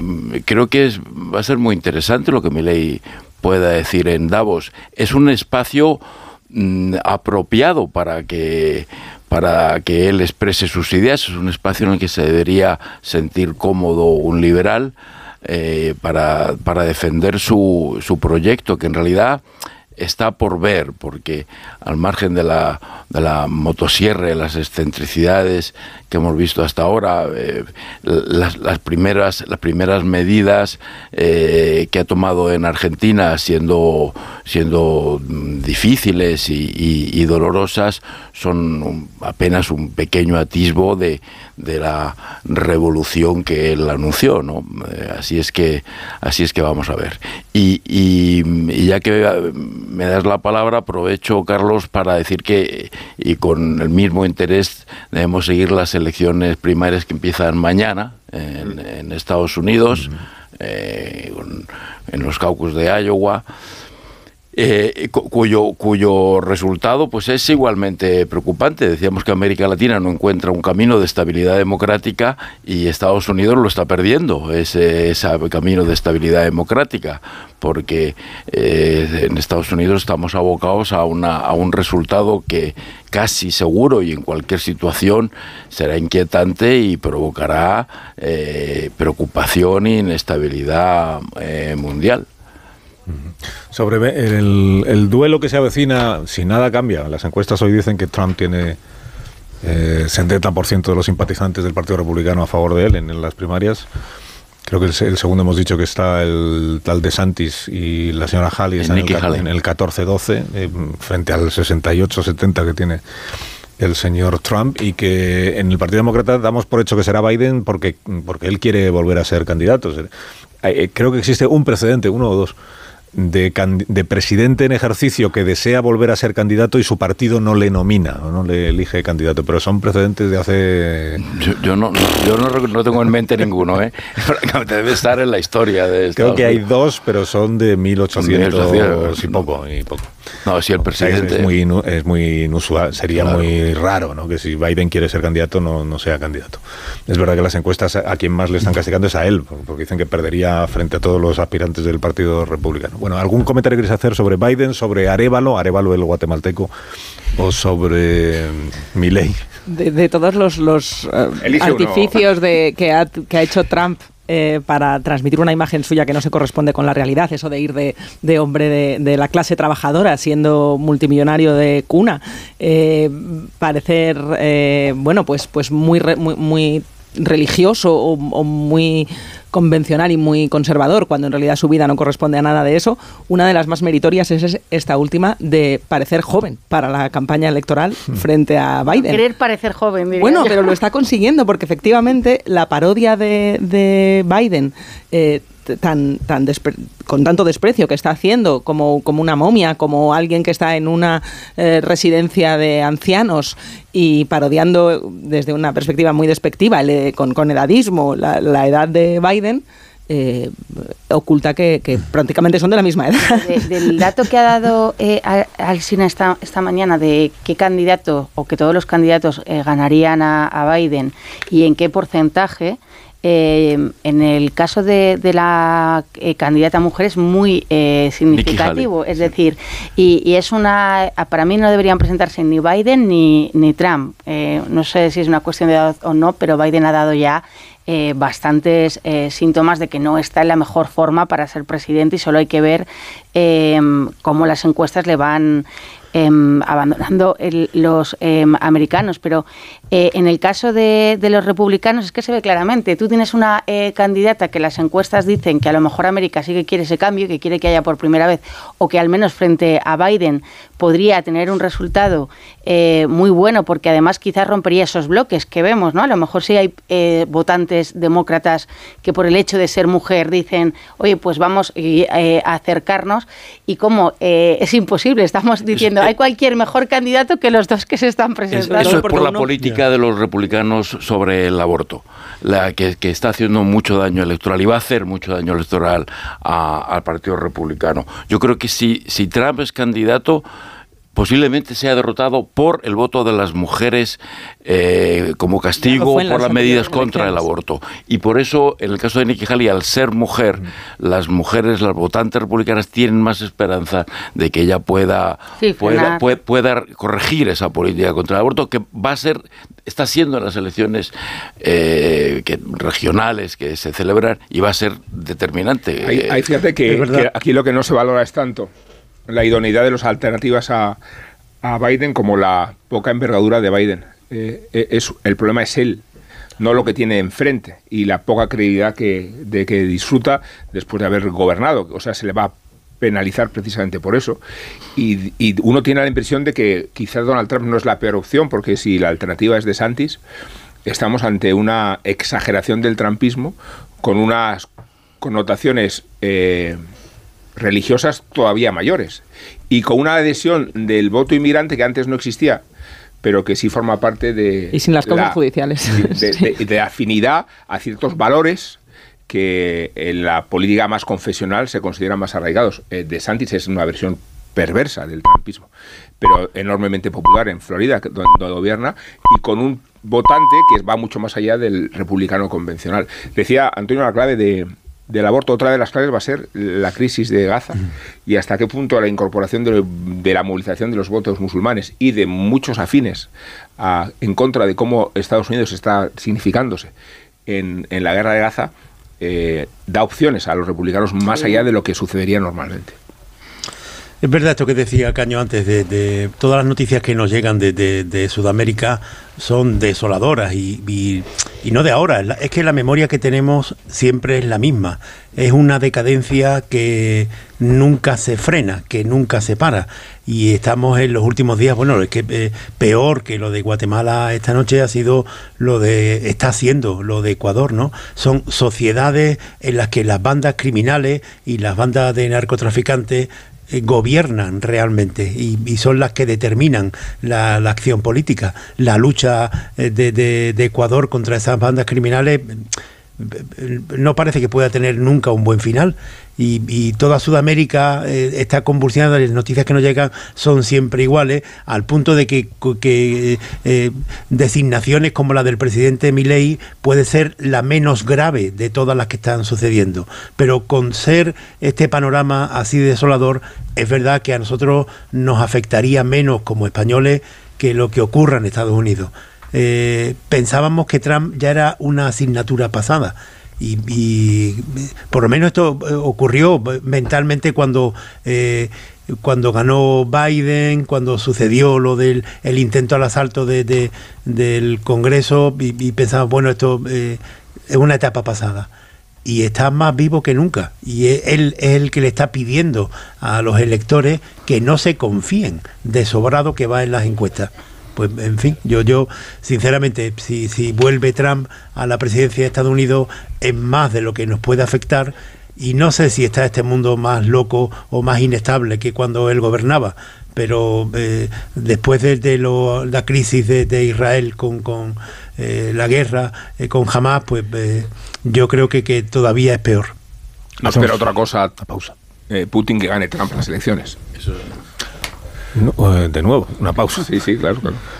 creo que es, va a ser muy interesante lo que mi ley pueda decir en Davos. Es un espacio mm, apropiado para que para que él exprese sus ideas, es un espacio en el que se debería sentir cómodo un liberal eh, para, para, defender su, su proyecto, que en realidad está por ver, porque al margen de la, de la motosierra, las excentricidades que hemos visto hasta ahora, eh, las, las, primeras, las primeras medidas eh, que ha tomado en Argentina, siendo, siendo difíciles y, dolorosas, son apenas un pequeño atisbo de, de, la revolución que él anunció, ¿no? Eh, así es que así es que vamos a ver. Y ya que me das la palabra, aprovecho, Carlos, para decir que, y con el mismo interés, debemos seguir las elecciones primarias que empiezan mañana en, Estados Unidos, eh, en los caucus de Iowa. Eh, cuyo, cuyo resultado pues es igualmente preocupante. Decíamos que América Latina no encuentra un camino de estabilidad democrática y Estados Unidos lo está perdiendo, ese, camino de estabilidad democrática, porque eh, en Estados Unidos estamos abocados a, una, a un resultado que casi seguro y en cualquier situación será inquietante y provocará eh, preocupación e inestabilidad mundial.
Sobre el, el, duelo que se avecina, si nada cambia, las encuestas hoy dicen que Trump tiene eh, 70% de los simpatizantes del Partido Republicano a favor de él en, las primarias. Creo que el, segundo hemos dicho que está el tal de Santis y la señora Halley en, el, 14-12, eh, frente al 68-70 que tiene el señor Trump y que en el Partido Demócrata damos por hecho que será Biden porque, porque él quiere volver a ser candidato. Eh, creo que existe un precedente, uno o dos, de, presidente en ejercicio que desea volver a ser candidato y su partido no le nomina o no le elige candidato, pero son precedentes de hace...
Yo, no, yo no, tengo en mente ninguno, ¿eh? debe estar en la historia de
Creo que hay dos, pero son de 1800, y poco. Y poco.
No, si el presidente...
Es muy, es muy inusual, sería muy raro ¿no? que si Biden quiere ser candidato no, no sea candidato. Es verdad que las encuestas a quien más le están castigando es a él, porque dicen que perdería frente a todos los aspirantes del Partido Republicano. Bueno, ¿algún comentario queréis hacer sobre Biden, sobre Arevalo, Arevalo el guatemalteco, o sobre Milley?
De, de todos los, los eh, artificios de, que, ha, que ha hecho Trump eh, para transmitir una imagen suya que no se corresponde con la realidad, eso de ir de, de hombre de, de, la clase trabajadora siendo multimillonario de cuna, eh, parecer, eh, bueno, pues, pues muy, muy, muy religioso o, o muy convencional y muy conservador, cuando en realidad su vida no corresponde a nada de eso, una de las más meritorias es esta última de parecer joven para la campaña electoral hmm. frente a Biden.
Querer parecer joven, diría
Bueno, pero lo está consiguiendo porque efectivamente la parodia de, de Biden eh, tan, tan con tanto desprecio que está haciendo como, como una momia, como alguien que está en una eh, residencia de ancianos y parodiando desde una perspectiva muy despectiva, con, con edadismo, la, edad de Biden. Eh, oculta que, prácticamente son de la misma edad.
del dato que ha dado eh, Alsina esta, esta mañana de qué candidato o que todos los candidatos eh, ganarían a, Biden y en qué porcentaje, eh, en el caso de, la eh, candidata mujer es muy eh, significativo. Es decir, y, es una. Para mí no deberían presentarse ni Biden ni, ni Trump. no sé si es una cuestión de edad o no, pero Biden ha dado ya bastantes síntomas de que no está en la mejor forma para ser presidente y solo hay que ver cómo las encuestas le van Em, abandonando los em, americanos, pero eh, en el caso de, los republicanos es que se ve claramente. Tú tienes una eh, candidata que las encuestas dicen que a lo mejor América sí que quiere ese cambio, que quiere que haya por primera vez, o que al menos frente a Biden podría tener un resultado eh, muy bueno, porque además quizás rompería esos bloques que vemos, ¿no? A lo mejor sí hay votantes demócratas que por el hecho de ser mujer dicen, oye, pues vamos a acercarnos, y como es imposible, estamos diciendo hay cualquier mejor candidato que los dos que se están presentando.
Eso es por la política de los republicanos sobre el aborto, la que, está haciendo mucho daño electoral y va a hacer mucho daño electoral al Partido Republicano. Yo creo que si, si Trump es candidato, posiblemente sea derrotado por el voto de las mujeres eh, como castigo por las medidas contra el aborto. Y por eso, en el caso de Nikki Haley, al ser mujer, las mujeres, las votantes republicanas, tienen más esperanza de que ella pueda, pueda, pueda, corregir esa política contra el aborto, que va a ser, está siendo en las elecciones eh, que, regionales que se celebran y va a ser determinante.
Hay, fíjate que aquí lo que no se valora es tanto la idoneidad de las alternativas a, Biden como la poca envergadura de Biden. Eh, eh, es, el problema es él, no lo que tiene enfrente y la poca credibilidad que, de que disfruta después de haber gobernado. O sea, se le va a penalizar precisamente por eso. Y, y, uno tiene la impresión de que quizás Donald Trump no es la peor opción, porque si la alternativa es de Santis, estamos ante una exageración del trumpismo con unas connotaciones eh, religiosas todavía mayores y con una adhesión del voto inmigrante que antes no existía pero que sí forma parte de...
Y sin las cosas judiciales.
De, afinidad a ciertos valores que en la política más confesional se consideran más arraigados. Eh, de Santis es una versión perversa del trumpismo, pero enormemente popular en Florida, donde gobierna, y con un votante que va mucho más allá del republicano convencional. Decía Antonio la clave de, del aborto, otra de las claves va a ser la crisis de Gaza y hasta qué punto la incorporación de, la movilización de los votos musulmanes y de muchos afines en contra de cómo Estados Unidos está significándose en, la guerra de Gaza eh, da opciones a los republicanos más allá de lo que sucedería normalmente.
Es verdad esto que decía Caño antes, de, todas las noticias que nos llegan de, Sudamérica son desoladoras y, no de ahora, es que la memoria que tenemos siempre es la misma. Es una decadencia que nunca se frena, que nunca se para. Y estamos en los últimos días, bueno, es que eh, peor que lo de Guatemala esta noche ha sido lo de, está haciendo lo de Ecuador, ¿no? Son sociedades en las que las bandas criminales y las bandas de narcotraficantes gobiernan realmente y, son las que determinan la, acción política. La lucha eh, de, Ecuador contra esas bandas criminales eh, no parece que pueda tener nunca un buen final y, toda Sudamérica eh, está convulsionada, las noticias que nos llegan son siempre iguales, al punto de que, eh, designaciones como la del presidente Milei puede ser la menos grave de todas las que están sucediendo. Pero con ser este panorama así desolador, es verdad que a nosotros nos afectaría menos como españoles que lo que ocurra en Estados Unidos. Eh, pensábamos que Trump ya era una asignatura pasada y, por lo menos esto eh, ocurrió mentalmente cuando eh, cuando ganó Biden, cuando sucedió lo del el intento al asalto de, del Congreso y, pensamos, bueno, esto eh, es una etapa pasada. Y está más vivo que nunca. Y él es el que le está pidiendo a los electores que no se confíen de sobrado que va en las encuestas pues en fin, yo, yo sinceramente, si, si vuelve Trump a la presidencia de Estados Unidos, es más de lo que nos puede afectar y no sé si está este mundo más loco o más inestable que cuando él gobernaba, pero eh, después de, la crisis de, Israel con, con eh, la guerra eh, con Hamas, pues yo creo que, que, todavía es peor.
No espera otra cosa, pausa. Putin que gane Trump las elecciones. Eso
eh, de nuevo, una pausa.
Sí, sí, claro.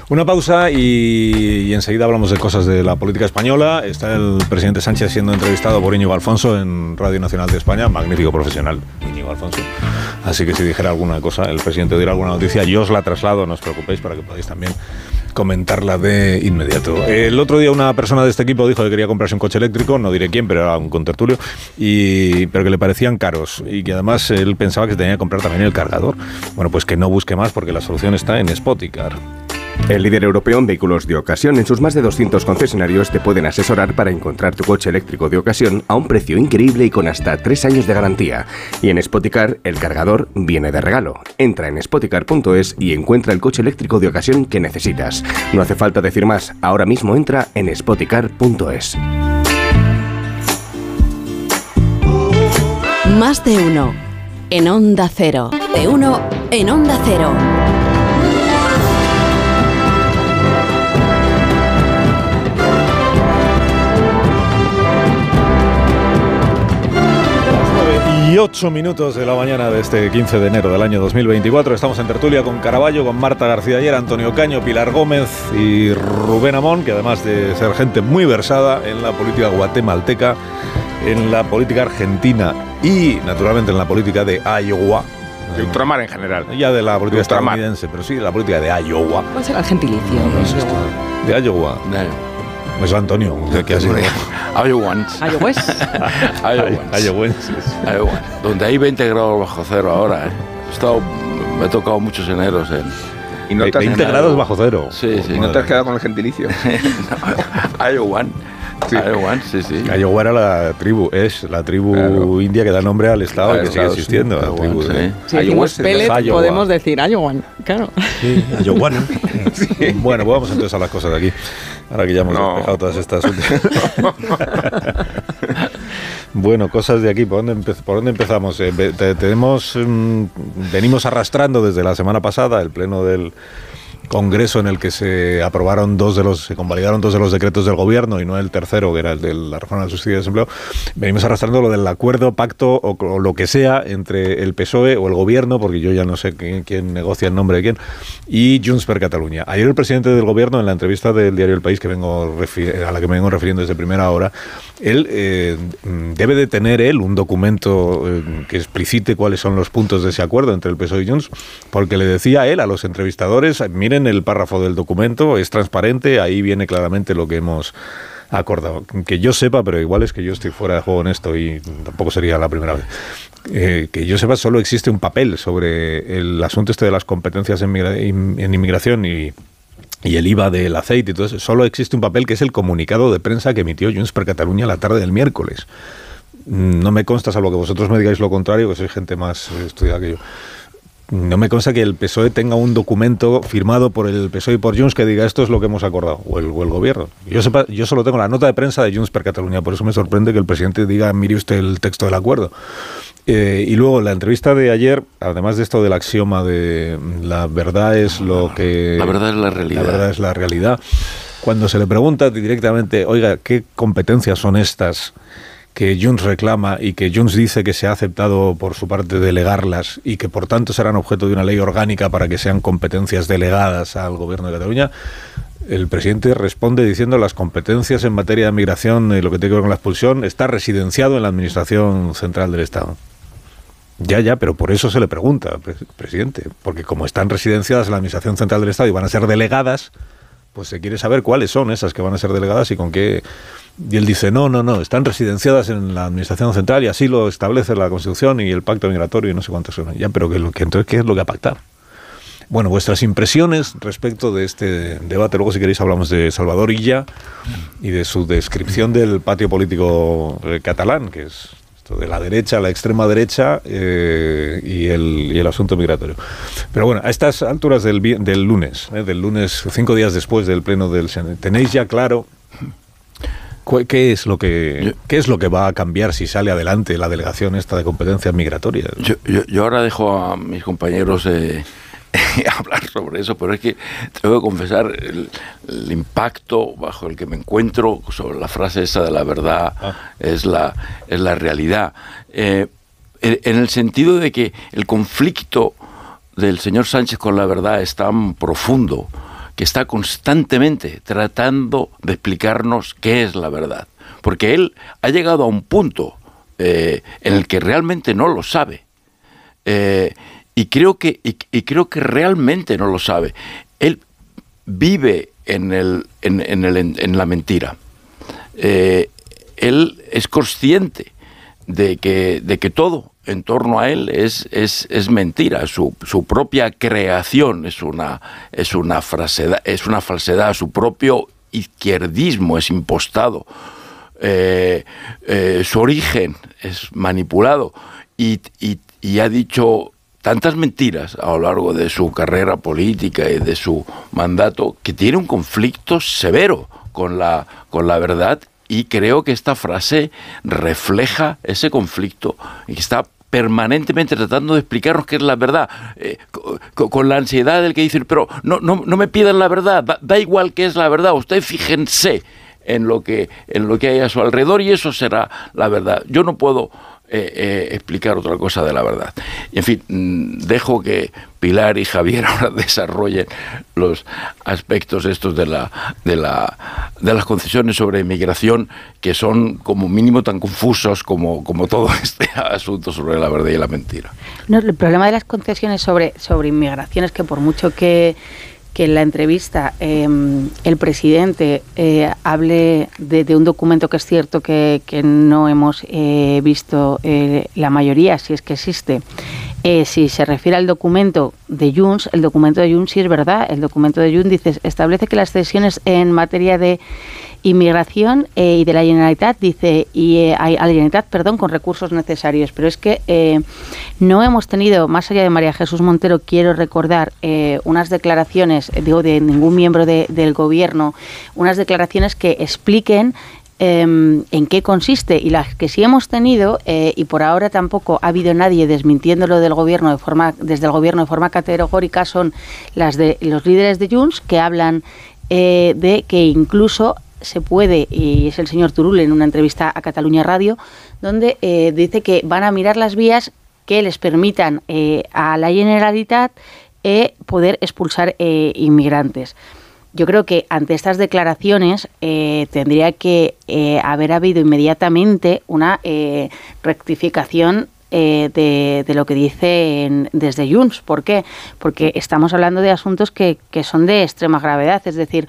Una pausa y, enseguida hablamos de cosas de la política española. Está el presidente Sánchez siendo entrevistado por Íñigo Alfonso en Radio Nacional de España. Magnífico profesional, Íñigo Alfonso. Así que si dijera alguna cosa, el presidente diera alguna noticia, yo os la traslado, no os preocupéis, para que podáis también comentarla de inmediato. El otro día una persona de este equipo dijo que quería comprarse un coche eléctrico, no diré quién, pero era un contertulio, y, pero que le parecían caros y que además él pensaba que tenía que comprar también el cargador. Bueno, pues que no busque más porque la solución está en Spoticar.
El líder europeo en vehículos de ocasión, en sus más de 200 concesionarios, te pueden asesorar para encontrar tu coche eléctrico de ocasión a un precio increíble y con hasta 3 años de garantía. Y en Spoticar, el cargador viene de regalo. Entra en spoticar.es y encuentra el coche eléctrico de ocasión que necesitas. No hace falta decir más, ahora mismo entra en spoticar.es.
Más de uno. En Onda Cero. De uno en Onda Cero.
Y 8 minutos de la mañana de este 15 de enero del año 2024. Estamos en tertulia con Caraballo, con Marta García Ayer, Antonio Caño, Pilar Gómez y Rubén Amón, que además de ser gente muy versada en la política guatemalteca, en la política argentina y naturalmente en la política de Iowa.
De ultramar en general.
Ya de la política estadounidense, pero sí de la política de Iowa.
¿Cuál será el gentilicio?
de Iowa. Es Antonio, que ha sido.
Iowans. Donde hay 20 grados bajo cero ahora, ¿eh? He estado, me he tocado muchos eneros en.
¿Y no te 20 grados bajo cero.
Sí, sí. ¿Y no te has quedado con el gentilicio?
Iowan. Sí. Sí, sí.
Iowa era la tribu, es la tribu india que da nombre al estado y que sigue existiendo. la tribu,
sí. podemos decir Iowan, claro.
Sí, Iowan. Bueno, pues vamos entonces a las cosas de aquí. Ahora que ya hemos despejado todas estas bueno, cosas de aquí. ¿Por dónde, por dónde empezamos? Eh, tenemos, mm, venimos arrastrando desde la semana pasada el pleno del congreso en el que se aprobaron dos de los, se convalidaron dos de los decretos del gobierno y no el tercero, que era el de la reforma del subsidio de desempleo, venimos arrastrando lo del acuerdo, pacto o, lo que sea entre el PSOE o el gobierno, porque yo ya no sé quién, negocia el nombre de quién, y Junts per Cataluña. Ayer el presidente del gobierno, en la entrevista del diario El País, que vengo a la que me vengo refiriendo desde primera hora, él eh, debe de tener él un documento eh, que explicite cuáles son los puntos de ese acuerdo entre el PSOE y Junts, porque le decía él a los entrevistadores, miren el párrafo del documento, es transparente, ahí viene claramente lo que hemos acordado. Que yo sepa, pero igual es que yo estoy fuera de juego en esto y tampoco sería la primera vez. Eh, que yo sepa, solo existe un papel sobre el asunto este de las competencias en, en inmigración y, y el IVA del aceite y todo eso. Solo existe un papel que es el comunicado de prensa que emitió Junts per Cataluña la tarde del miércoles. No me consta, salvo que vosotros me digáis lo contrario, que soy gente más estudiada que yo no me consta que el PSOE tenga un documento firmado por el PSOE y por Junts que diga esto es lo que hemos acordado, o el, gobierno. Yo, sepa, yo solo tengo la nota de prensa de Junts per Cataluña, por eso me sorprende que el presidente diga, mire usted el texto del acuerdo. Eh, y luego la entrevista de ayer, además de esto del axioma de la verdad es lo que...
La verdad es la realidad.
La verdad es la realidad. Cuando se le pregunta directamente, oiga, ¿qué competencias son estas? Que Junts reclama y que Junts dice que se ha aceptado por su parte delegarlas y que por tanto serán objeto de una ley orgánica para que sean competencias delegadas al gobierno de Cataluña, el presidente responde diciendo las competencias en materia de migración y lo que tiene que ver con la expulsión está residenciado en la Administración Central del Estado. Ya, ya, pero por eso se le pregunta, presidente, porque como están residenciadas en la Administración Central del Estado y van a ser delegadas, pues se quiere saber cuáles son esas que van a ser delegadas y con qué y él dice, no, no, no, están residenciadas en la Administración Central y así lo establece la Constitución y el Pacto Migratorio y no sé cuántas son. Ya, pero que, que, entonces, ¿qué es lo que ha pactado? Bueno, vuestras impresiones respecto de este debate. Luego, si queréis, hablamos de Salvador Illa y de su descripción del patio político eh, catalán, que es esto de la derecha, la extrema derecha eh, y, el, y, el, asunto migratorio. Pero bueno, a estas alturas del, del lunes, eh, del lunes, cinco días después del pleno del Senado, ¿tenéis ya claro ¿Qué es, lo que, ¿Qué es lo que va a cambiar si sale adelante la delegación esta de competencias migratorias?
Yo, ahora dejo a mis compañeros eh, hablar sobre eso, pero es que tengo que confesar el, impacto bajo el que me encuentro sobre la frase esa de la verdad ah. es, la, es la realidad. Eh, en el sentido de que el conflicto del señor Sánchez con la verdad es tan profundo que está constantemente tratando de explicarnos qué es la verdad. Porque él ha llegado a un punto eh, en el que realmente no lo sabe. Eh, y, creo que, y, creo que realmente no lo sabe. Él vive en, el, en, el, en la mentira. Eh, él es consciente de que, de que todo en torno a él es, es, es mentira, su, su, propia creación es una, es, una es una falsedad, su propio izquierdismo es impostado, eh, eh, su origen es manipulado. Y, y, y ha dicho tantas mentiras a lo largo de su carrera política y de su mandato que tiene un conflicto severo con la, con la verdad y creo que esta frase refleja ese conflicto y está permanentemente tratando de explicarnos qué es la verdad, eh, con, la ansiedad del que dice, pero no, no, no me pidan la verdad, da, igual qué es la verdad, ustedes fíjense en lo, que, en lo que hay a su alrededor y eso será la verdad. Yo no puedo eh, eh, explicar otra cosa de la verdad. En fin, mm, dejo que Pilar y Javier ahora desarrollen los aspectos estos de la, de la de las concesiones sobre inmigración que son como mínimo tan confusos como, como todo este asunto sobre la verdad y la mentira.
No, el problema de las concesiones sobre, sobre inmigración es que por mucho que que en la entrevista em, el presidente eh, hable de, un documento que es cierto que, no hemos eh, visto eh, la mayoría, si es que existe. si se refiere al documento de Junts, el documento de Junts sí es verdad. El documento de Junts dice establece que las cesiones en materia de inmigración eh, y de la Generalitat dice y eh, a la Generalitat perdón con recursos necesarios. Pero es que eh, no hemos tenido más allá de María Jesús Montero quiero recordar unas declaraciones digo de ningún miembro del gobierno unas declaraciones que expliquen em, en qué consiste. Y las que sí hemos tenido, eh, y por ahora tampoco ha habido nadie desmintiéndolo del gobierno de forma, desde el gobierno de forma categórica, son las de los líderes de Junts que hablan eh, de que incluso se puede, y es el señor Turul en una entrevista a Cataluña Radio, donde eh, dice que van a mirar las vías que les permitan eh, a la Generalitat eh, poder expulsar inmigrantes. Yo creo que ante estas declaraciones tendría que haber habido inmediatamente una rectificación de, lo que dicen desde Junts. ¿Por qué? Porque estamos hablando de asuntos que, que son de extrema gravedad. Es decir,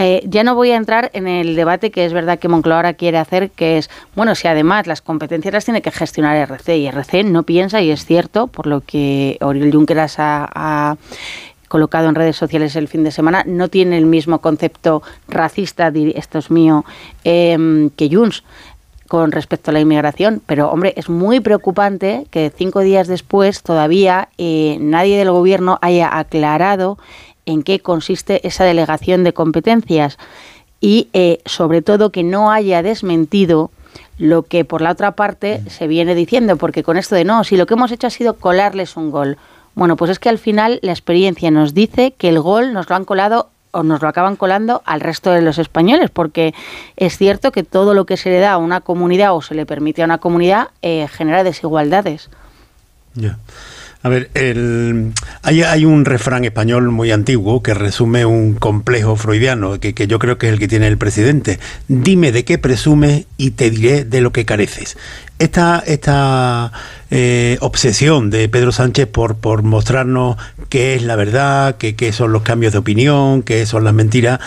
eh, ya no voy a entrar en el debate que es verdad que Moncloa ahora quiere hacer, que es, bueno, si además las competencias las tiene que gestionar RC y RC no piensa, y es cierto, por lo que Oriol Junqueras ha, colocado en redes sociales el fin de semana, no tiene el mismo concepto racista, esto es mío, em, que Junts con respecto a la inmigración. Pero, hombre, es muy preocupante que cinco días después todavía eh, nadie del gobierno haya aclarado en qué consiste esa delegación de competencias y eh, sobre todo que no haya desmentido lo que por la otra parte se viene diciendo, porque con esto de no, si lo que hemos hecho ha sido colarles un gol. Bueno, pues es que al final la experiencia nos dice que el gol nos lo han colado o nos lo acaban colando al resto de los españoles, porque es cierto que todo lo que se le da a una comunidad o se le permite a una comunidad eh, genera desigualdades.
A ver, el, hay, un refrán español muy antiguo que resume un complejo freudiano, que, que, yo creo que es el que tiene el presidente. Dime de qué presumes y te diré de lo que careces esta, esta eh, obsesión de Pedro Sánchez por, por mostrarnos qué es la verdad, qué, qué son los cambios de opinión, qué son las mentiras,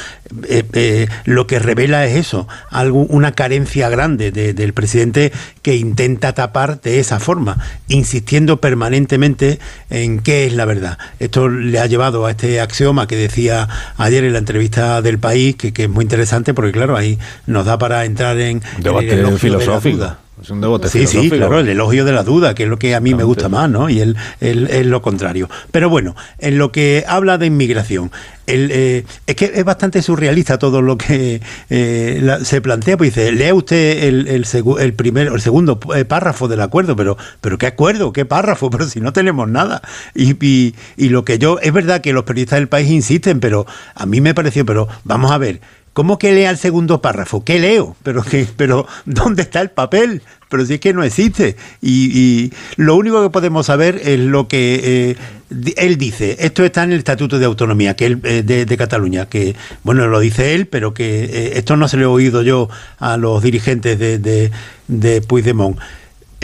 eh, eh, lo que revela es eso, algo, una carencia grande del presidente que intenta tapar de esa forma, insistiendo permanentemente en qué es la verdad. Esto le ha llevado a este axioma que decía ayer en la entrevista del país, que, que es muy interesante porque claro, ahí nos da para entrar en...
Debate filosófico.
Es un Sí, sí, claro, el elogio de la duda, que es lo que a mí me gusta más, ¿no? Y él es lo contrario. Pero bueno, en lo que habla de inmigración, el, eh, es que es bastante surrealista todo lo que eh, se plantea. Pues dice, lea usted el, el, el, el segundo eh, párrafo del acuerdo, pero, pero ¿qué acuerdo? ¿Qué párrafo? Pero si no tenemos nada. Y, y, y lo que yo, es verdad que los periodistas del país insisten, pero a mí me pareció, pero vamos a ver, ¿Cómo que lea el segundo párrafo? ¿Qué leo? Pero, que, pero ¿dónde está el papel? Pero si es que no existe. Y, lo único que podemos saber es lo que eh, él dice. Esto está en el Estatuto de Autonomía eh, de, Cataluña, que, bueno, lo dice él, pero que eh, esto no se lo he oído yo a los dirigentes de, de, de Puigdemont.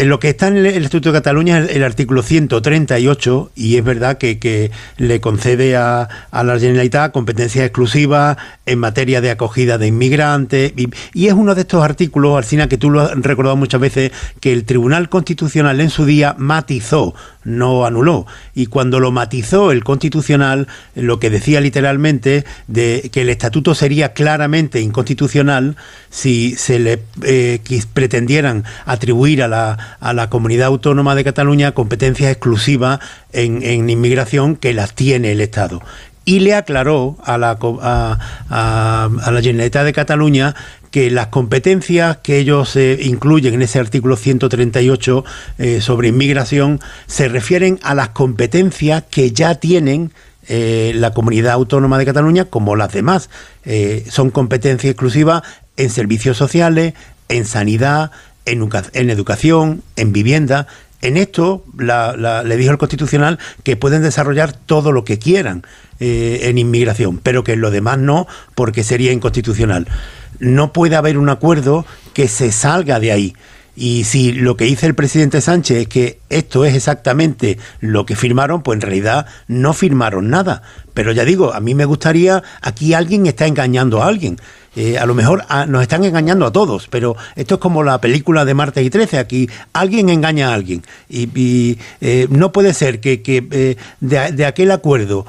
Lo que está en el Estatuto de Cataluña es el artículo 138 y es verdad que, le concede a, la Generalitat competencia exclusiva en materia de acogida de inmigrantes y, es uno de estos artículos, Alcina, que tú lo has recordado muchas veces, que el Tribunal Constitucional en su día matizó no anuló. Y cuando lo matizó el Constitucional, lo que decía literalmente de que el estatuto sería claramente inconstitucional si se le eh, pretendieran atribuir a la, a la comunidad autónoma de Cataluña competencias exclusivas en, inmigración que las tiene el Estado y le aclaró a la, a, la Generalitat de Cataluña que las competencias que ellos eh, incluyen en ese artículo 138 eh, sobre inmigración se refieren a las competencias que ya tienen eh, la comunidad autónoma de Cataluña como las demás. son competencias exclusivas en servicios sociales, en sanidad, en, educación, en vivienda. En esto le dijo el Constitucional que pueden desarrollar todo lo que quieran eh, en inmigración, pero que en lo demás no, porque sería inconstitucional. No puede haber un acuerdo que se salga de ahí. Y si lo que dice el presidente Sánchez es que esto es exactamente lo que firmaron, pues en realidad no firmaron nada. Pero ya digo, a mí me gustaría, aquí alguien está engañando a alguien. Eh, a lo mejor ah, nos están engañando a todos, pero esto es como la película de Martes y Trece, aquí alguien engaña a alguien. Y, eh, no puede ser que, eh, de, aquel acuerdo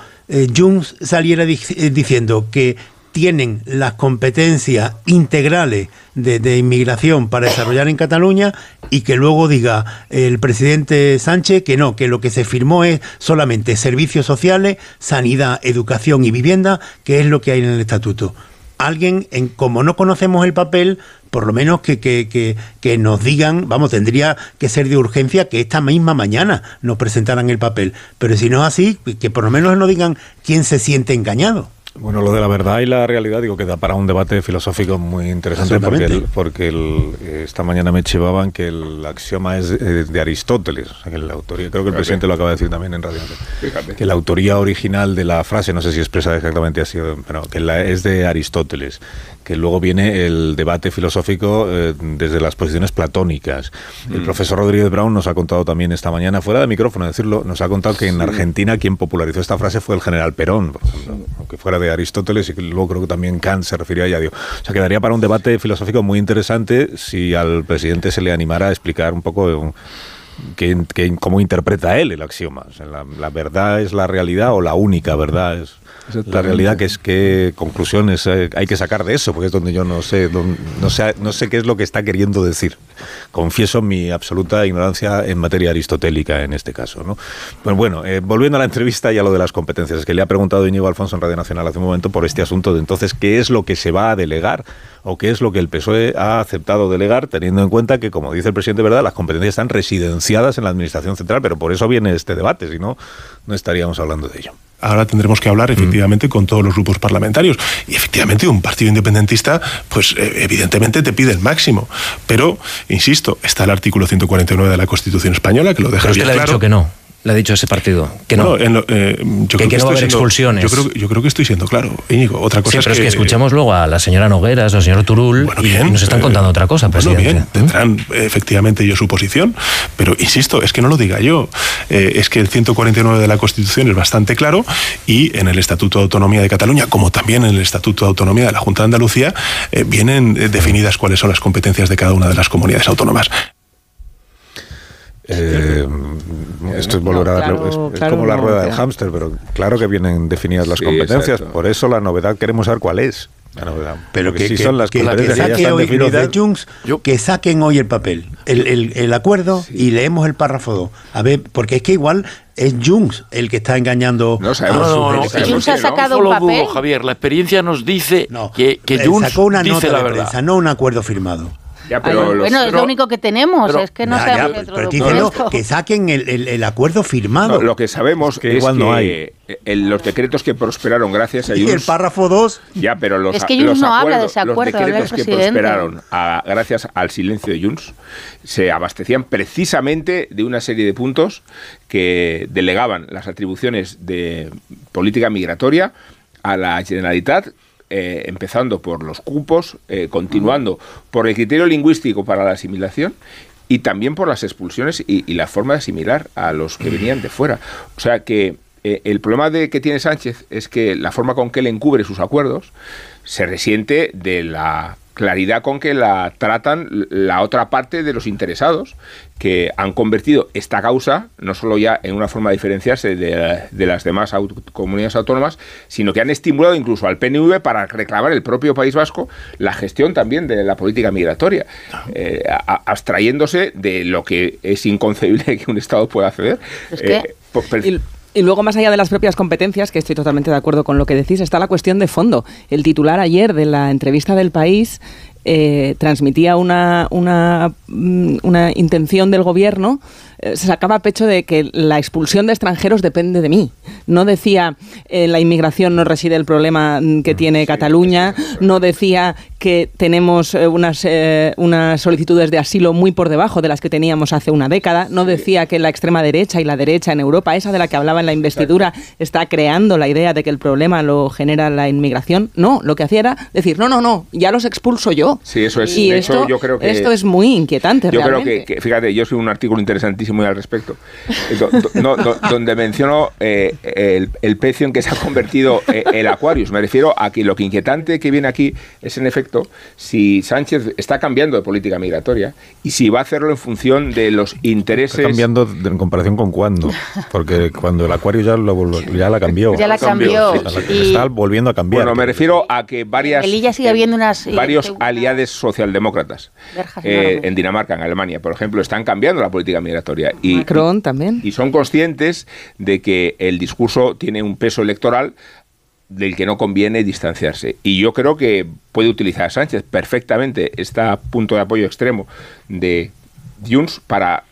Junts saliera diciendo que tienen las competencias integrales de, inmigración para desarrollar en Cataluña y que luego diga el presidente Sánchez que no, que lo que se firmó es solamente servicios sociales, sanidad, educación y vivienda, que es lo que hay en el estatuto. Alguien, en, como no conocemos el papel, por lo menos que, que, que, que, nos digan, vamos, tendría que ser de urgencia que esta misma mañana nos presentaran el papel. Pero si no es así, que por lo menos nos digan quién se siente engañado.
Bueno, lo de la verdad y la realidad digo que da para un debate filosófico muy interesante porque, el, porque el, esta mañana me chivaban que el axioma es de, de Aristóteles, o sea, que la autoría, creo que el presidente lo acaba de decir también en radio,
Fíjate.
que la autoría original de la frase, no sé si expresa exactamente así, pero que la, es de Aristóteles, que luego viene el debate filosófico eh, desde las posiciones platónicas. El
Mm.
profesor Rodríguez Brown nos ha contado también esta mañana, fuera de micrófono decirlo, nos ha contado que en. Argentina quien popularizó esta frase fue el general Perón, por ejemplo, aunque fuera de Aristóteles y luego creo que también Kant se refería a ella. Digo. O sea, quedaría para un debate filosófico muy interesante si al presidente se le animara a explicar un poco eh, que, que- cómo interpreta él el axioma. O sea, la, la verdad es la realidad o la única verdad es la realidad, que es qué conclusiones hay que sacar de eso, porque es donde yo no sé, no sé, no sé qué es lo que está queriendo decir. Confieso mi absoluta ignorancia en materia aristotélica en este caso. ¿no? Pues bueno, eh, volviendo a la entrevista y a lo de las competencias, que le ha preguntado Íñigo Alfonso en Radio Nacional hace un momento por este asunto de entonces qué es lo que se va a delegar o qué es lo que el PSOE ha aceptado delegar, teniendo en cuenta que, como dice el presidente, ¿verdad?, las competencias están residenciadas en la Administración Central, pero por eso viene este debate, si no, no estaríamos hablando de ello.
Ahora tendremos que hablar efectivamente con todos los grupos parlamentarios. Y efectivamente un partido independentista, pues eh, evidentemente te pide el máximo. Pero, insisto, está el artículo 149 de la Constitución española que lo deja
Pero usted
bien
le ha
claro.
dicho que no. Le ha dicho ese partido que no.
en lo- eh, yo
Que-
creo
que no va a haber
siendo-
expulsiones.
Yo creo, yo creo que estoy siendo claro, Íñigo. Otra cosa
Sí,
es
pero
que,
es que escuchamos luego a la señora Nogueras, al señor Turul, y- y, nos están
eh,
contando otra cosa,
Bueno, bien, tendrán eh, efectivamente ellos su posición, pero insisto, es que no lo diga yo. Eh, es que el 149 de la Constitución es bastante claro y en el Estatuto de Autonomía de Cataluña, como también en el Estatuto de Autonomía de la Junta de Andalucía, vienen definidas cuáles son las competencias de cada una de las comunidades autónomas.
Eh, esto es volver a darle-
claro,
es, es
claro,
como la
no,
rueda del
claro.
hámster, pero claro que vienen definidas las
Sí,
competencias.
exacto.
Por eso la novedad queremos saber cuál es. La novedad.
Pero que,
si
que-
son las
que- que
competencias que ya
saque
están
hoy los de
definidas.
Junts, que saquen hoy el papel, el, el- el acuerdo y leemos el párrafo 2. A ver, porque es que igual es Junts el que está engañando.
No sabemos.
No, no,
electores.
Junts ha sacado un papel. Javier, la experiencia nos dice que, que
Eh,
Junts
sacó una
dice
nota
la
de
verdad.
prensa, no un acuerdo firmado.
Ya,
Ay, bueno, es lo único que tenemos, es que no
Ya,
sabemos
pero que saquen el, el- el acuerdo firmado.
No, lo que sabemos
que
es que
no hay.
el- los decretos que prosperaron gracias a
y el
Junts
párrafo 2.
Ya, pero los,
Es que Junts
los
no habla de ese
los
acuerdo, el
decretos que prosperaron a- gracias al silencio de Junts se abastecían precisamente de una serie de puntos que delegaban las atribuciones de política migratoria a la Generalitat. Eh, empezando por los cupos, eh, continuando por el criterio lingüístico para la asimilación y también por las expulsiones y, la forma de asimilar a los que venían de fuera. O sea que eh, el problema de que tiene Sánchez es que la forma con que él encubre sus acuerdos se resiente de la claridad con que la tratan la otra parte de los interesados que han convertido esta causa no solo ya en una forma de diferenciarse de, de las demás aut- comunidades autónomas, sino que han estimulado incluso al PNV para reclamar el propio País Vasco la gestión también de la política migratoria, eh, abstrayéndose de lo que es inconcebible que un Estado pueda hacer.
Es que-
Eh, por- per-
Y, y luego, más allá de las propias competencias, que estoy totalmente de acuerdo con lo que decís, está la cuestión de fondo. El titular ayer de la entrevista del país eh, transmitía una, una, mm, una intención del gobierno, eh, se sacaba a pecho de que la expulsión de extranjeros depende de mí. No decía en la inmigración no reside el problema mm, que tiene Cataluña, no decía que tenemos eh, unas, eh, unas solicitudes de asilo muy por debajo de las que teníamos hace una década, no decía que la extrema derecha y la derecha en Europa, esa de la que hablaba en la investidura, está creando la idea de que el problema lo genera la inmigración. No, lo que hacía era decir, no, no, no, ya los expulso yo.
Sí, eso es.
Y
de
esto,
hecho, yo creo que
esto es muy inquietante.
Yo creo que, fíjate, yo soy un artículo interesantísimo al respecto, eh, do- do- no, do- donde menciono eh, el, el precio en que se ha convertido eh, el Aquarius. Me refiero a que lo que inquietante que viene aquí es, en efecto, si Sánchez está cambiando de política migratoria y si va a hacerlo en función de los intereses...
Está cambiando en comparación con cuándo. Porque cuando el acuario ya, lo, ya la cambió.
Ya la cambió.
O sea, la-
Y-
Está volviendo a cambiar.
Bueno, me refiero a que varias...
Sigue habiendo unas... eh,
varios aliados socialdemócratas eh, en Dinamarca, en Alemania, por ejemplo, están cambiando la política migratoria. Y,
Macron también.
y son conscientes de que el discurso tiene un peso electoral del que no conviene distanciarse. Y yo creo que puede utilizar a Sánchez perfectamente este punto de apoyo extremo de Junts para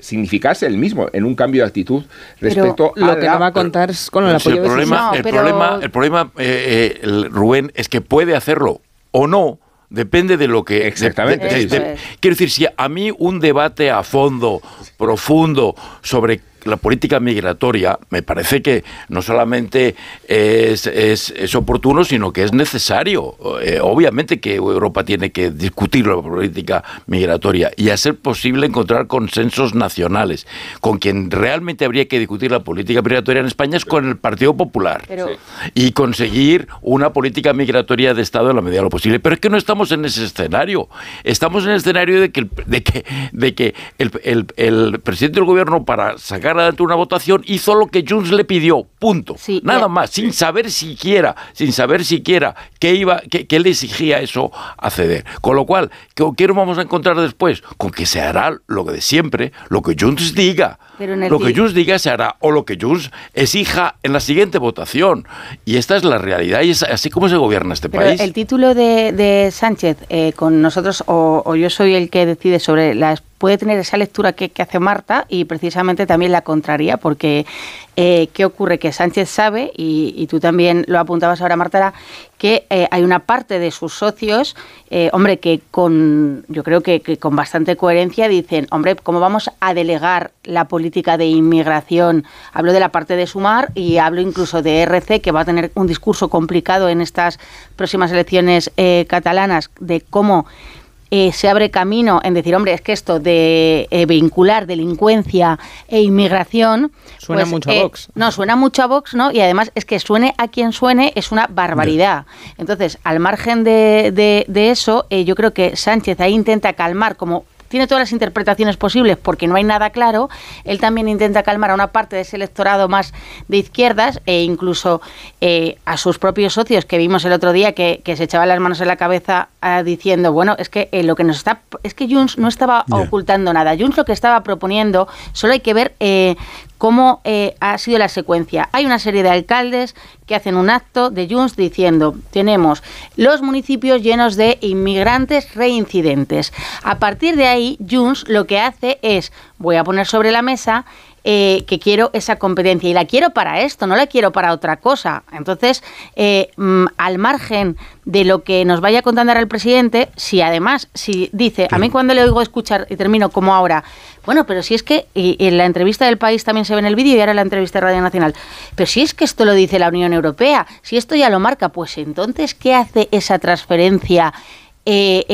significarse el mismo en un cambio de actitud respecto
Pero lo
a
que
la-
no va a contar es con el apoyo
el problema,
de
el
sus-
problema, el problema eh, eh, el Rubén, es que puede hacerlo o no. Depende de lo que.
Exactamente.
de- quiero decir, si a mí un debate a fondo, profundo, sobre la política migratoria, me parece que no solamente es, es- es oportuno, sino que es necesario. Eh, obviamente que Europa tiene que discutir la política migratoria y a ser posible encontrar consensos nacionales. Con quien realmente habría que discutir la política migratoria en España es con el Partido Popular
Pero-
y conseguir una política migratoria de Estado en la medida de lo posible. Pero es que no estamos en ese escenario. Estamos en el escenario de que de que, de que el, el- el presidente del gobierno, para sacar adelante una votación, hizo lo que Junts le pidió. Punto. Nada más, sin saber siquiera, sin saber siquiera qué iba, qué, qué le exigía eso a ceder. Con lo cual, ¿qué, qué nos vamos a encontrar después? Con que se hará lo de siempre, lo que Junts diga.
Pero en el
Lo que Junts diga se hará, o lo que Junts exija en la siguiente votación. Y esta es la realidad, y es así como se gobierna este
Pero
país.
el título de, de Sánchez eh, con nosotros, o, o yo soy el que decide sobre las puede tener esa lectura que, hace Marta y precisamente también la contraria, porque eh, ¿qué ocurre? Que Sánchez sabe, y, tú también lo apuntabas ahora, Marta, que eh, hay una parte de sus socios, eh, hombre, que con, yo creo que, con bastante coherencia dicen, hombre, ¿cómo vamos a delegar la política de inmigración? Hablo de la parte de Sumar y hablo incluso de RC, que va a tener un discurso complicado en estas próximas elecciones catalanas, de cómo eh, se abre camino en decir, hombre, es que esto de eh, vincular delincuencia e inmigración...
Suena
pues,
mucho a
eh,
Vox.
No, suena mucho a Vox, ¿no? Y además es que suene a quien suene es una barbaridad. Entonces, al margen de, de- de eso, yo creo que Sánchez ahí intenta calmar como... Tiene todas las interpretaciones posibles porque no hay nada claro. Él también intenta calmar a una parte de ese electorado más de izquierdas e incluso eh, a sus propios socios que vimos el otro día que, que se echaban las manos en la cabeza ah, diciendo, bueno, es que eh, lo que nos está... Es que Junts no estaba ocultando nada. Junts lo que estaba proponiendo, solo hay que ver eh, cómo eh, ha sido la secuencia. Hay una serie de alcaldes que hacen un acto de Junts diciendo, tenemos los municipios llenos de inmigrantes reincidentes. A partir de ahí, Junts lo que hace es, voy a poner sobre la mesa eh, que quiero esa competencia y la quiero para esto, no la quiero para otra cosa. Entonces, eh, mm, al margen de lo que nos vaya contando ahora el presidente, si además, si dice, a mí cuando le oigo escuchar, y termino como ahora, bueno, pero si es que, y, y en la entrevista del país también se ve en el vídeo y ahora en la entrevista de Radio Nacional, pero si es que esto lo dice la Unión Europea, si esto ya lo marca, pues entonces, ¿qué hace esa transferencia? Eh,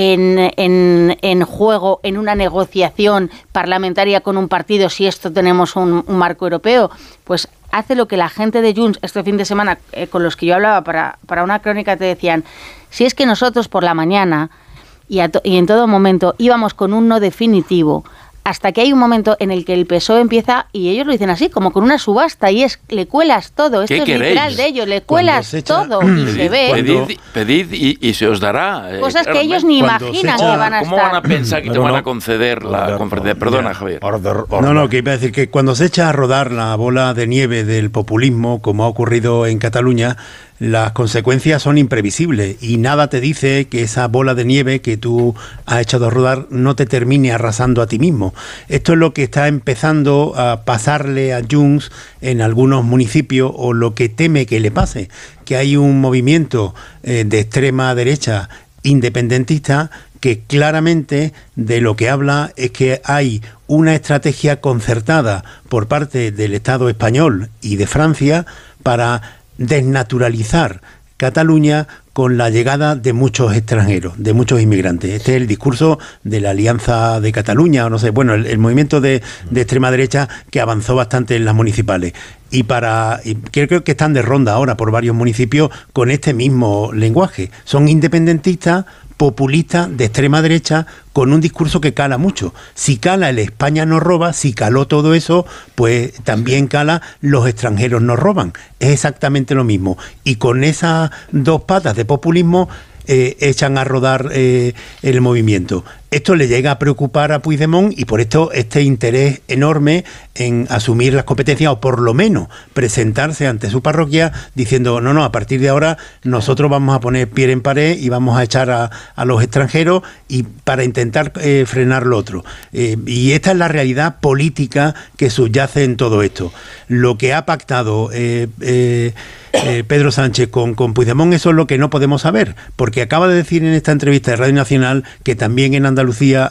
en, juego en una negociación parlamentaria con un partido si esto tenemos un, un marco europeo, pues hace lo que la gente de Junts este fin de semana eh, con los que yo hablaba para, para una crónica te decían, si es que nosotros por la mañana y, a to- y en todo momento íbamos con un no definitivo hasta que hay un momento en el que el PSOE empieza, y ellos lo dicen así, como con una subasta, y es, le cuelas todo, esto
¿Qué
es
queréis?
literal de ellos, le cuelas
echa-
todo, y se ve.
Pedid, pedid y, y se os dará. eh,
Cosas que ellos ni Cuando imaginan echa- que van a
¿Cómo
estar?
van a pensar que te van
no.
a conceder la conferencia? Perdona, Javier.
No, no, que iba a decir que cuando se echa a rodar la bola de nieve del populismo, como ha ocurrido en Cataluña, las consecuencias son imprevisibles y nada te dice que esa bola de nieve que tú has echado a rodar no te termine arrasando a ti mismo. Esto es lo que está empezando a pasarle a Junts en algunos municipios o lo que teme que le pase, que hay un movimiento eh, de extrema derecha independentista que claramente de lo que habla es que hay una estrategia concertada por parte del Estado español y de Francia para desnaturalizar Cataluña con la llegada de muchos extranjeros, de muchos inmigrantes. Este es el discurso de la Alianza de Cataluña, o no sé, bueno, el, movimiento de, de extrema derecha que avanzó bastante en las municipales. Y para y creo que están de ronda ahora por varios municipios con este mismo lenguaje. Son independentistas, populistas, de extrema derecha, con un discurso que cala mucho. Si cala el España nos roba, si caló todo eso, pues también cala los extranjeros nos roban. Es exactamente lo mismo. Y con esas dos patas de populismo eh, echan a rodar eh, el movimiento. Esto le llega a preocupar a Puigdemont y por esto este interés enorme en asumir las competencias o por lo menos presentarse ante su parroquia diciendo, no, no, a partir de ahora nosotros vamos a poner pie en pared y vamos a echar a, a los extranjeros y para intentar eh, frenar lo otro. Eh, y esta es la realidad política que subyace en todo esto. Lo que ha pactado eh, Pedro Sánchez con, con Puigdemont, eso es lo que no podemos saber, porque acaba de decir en esta entrevista de Radio Nacional que también en Andalucía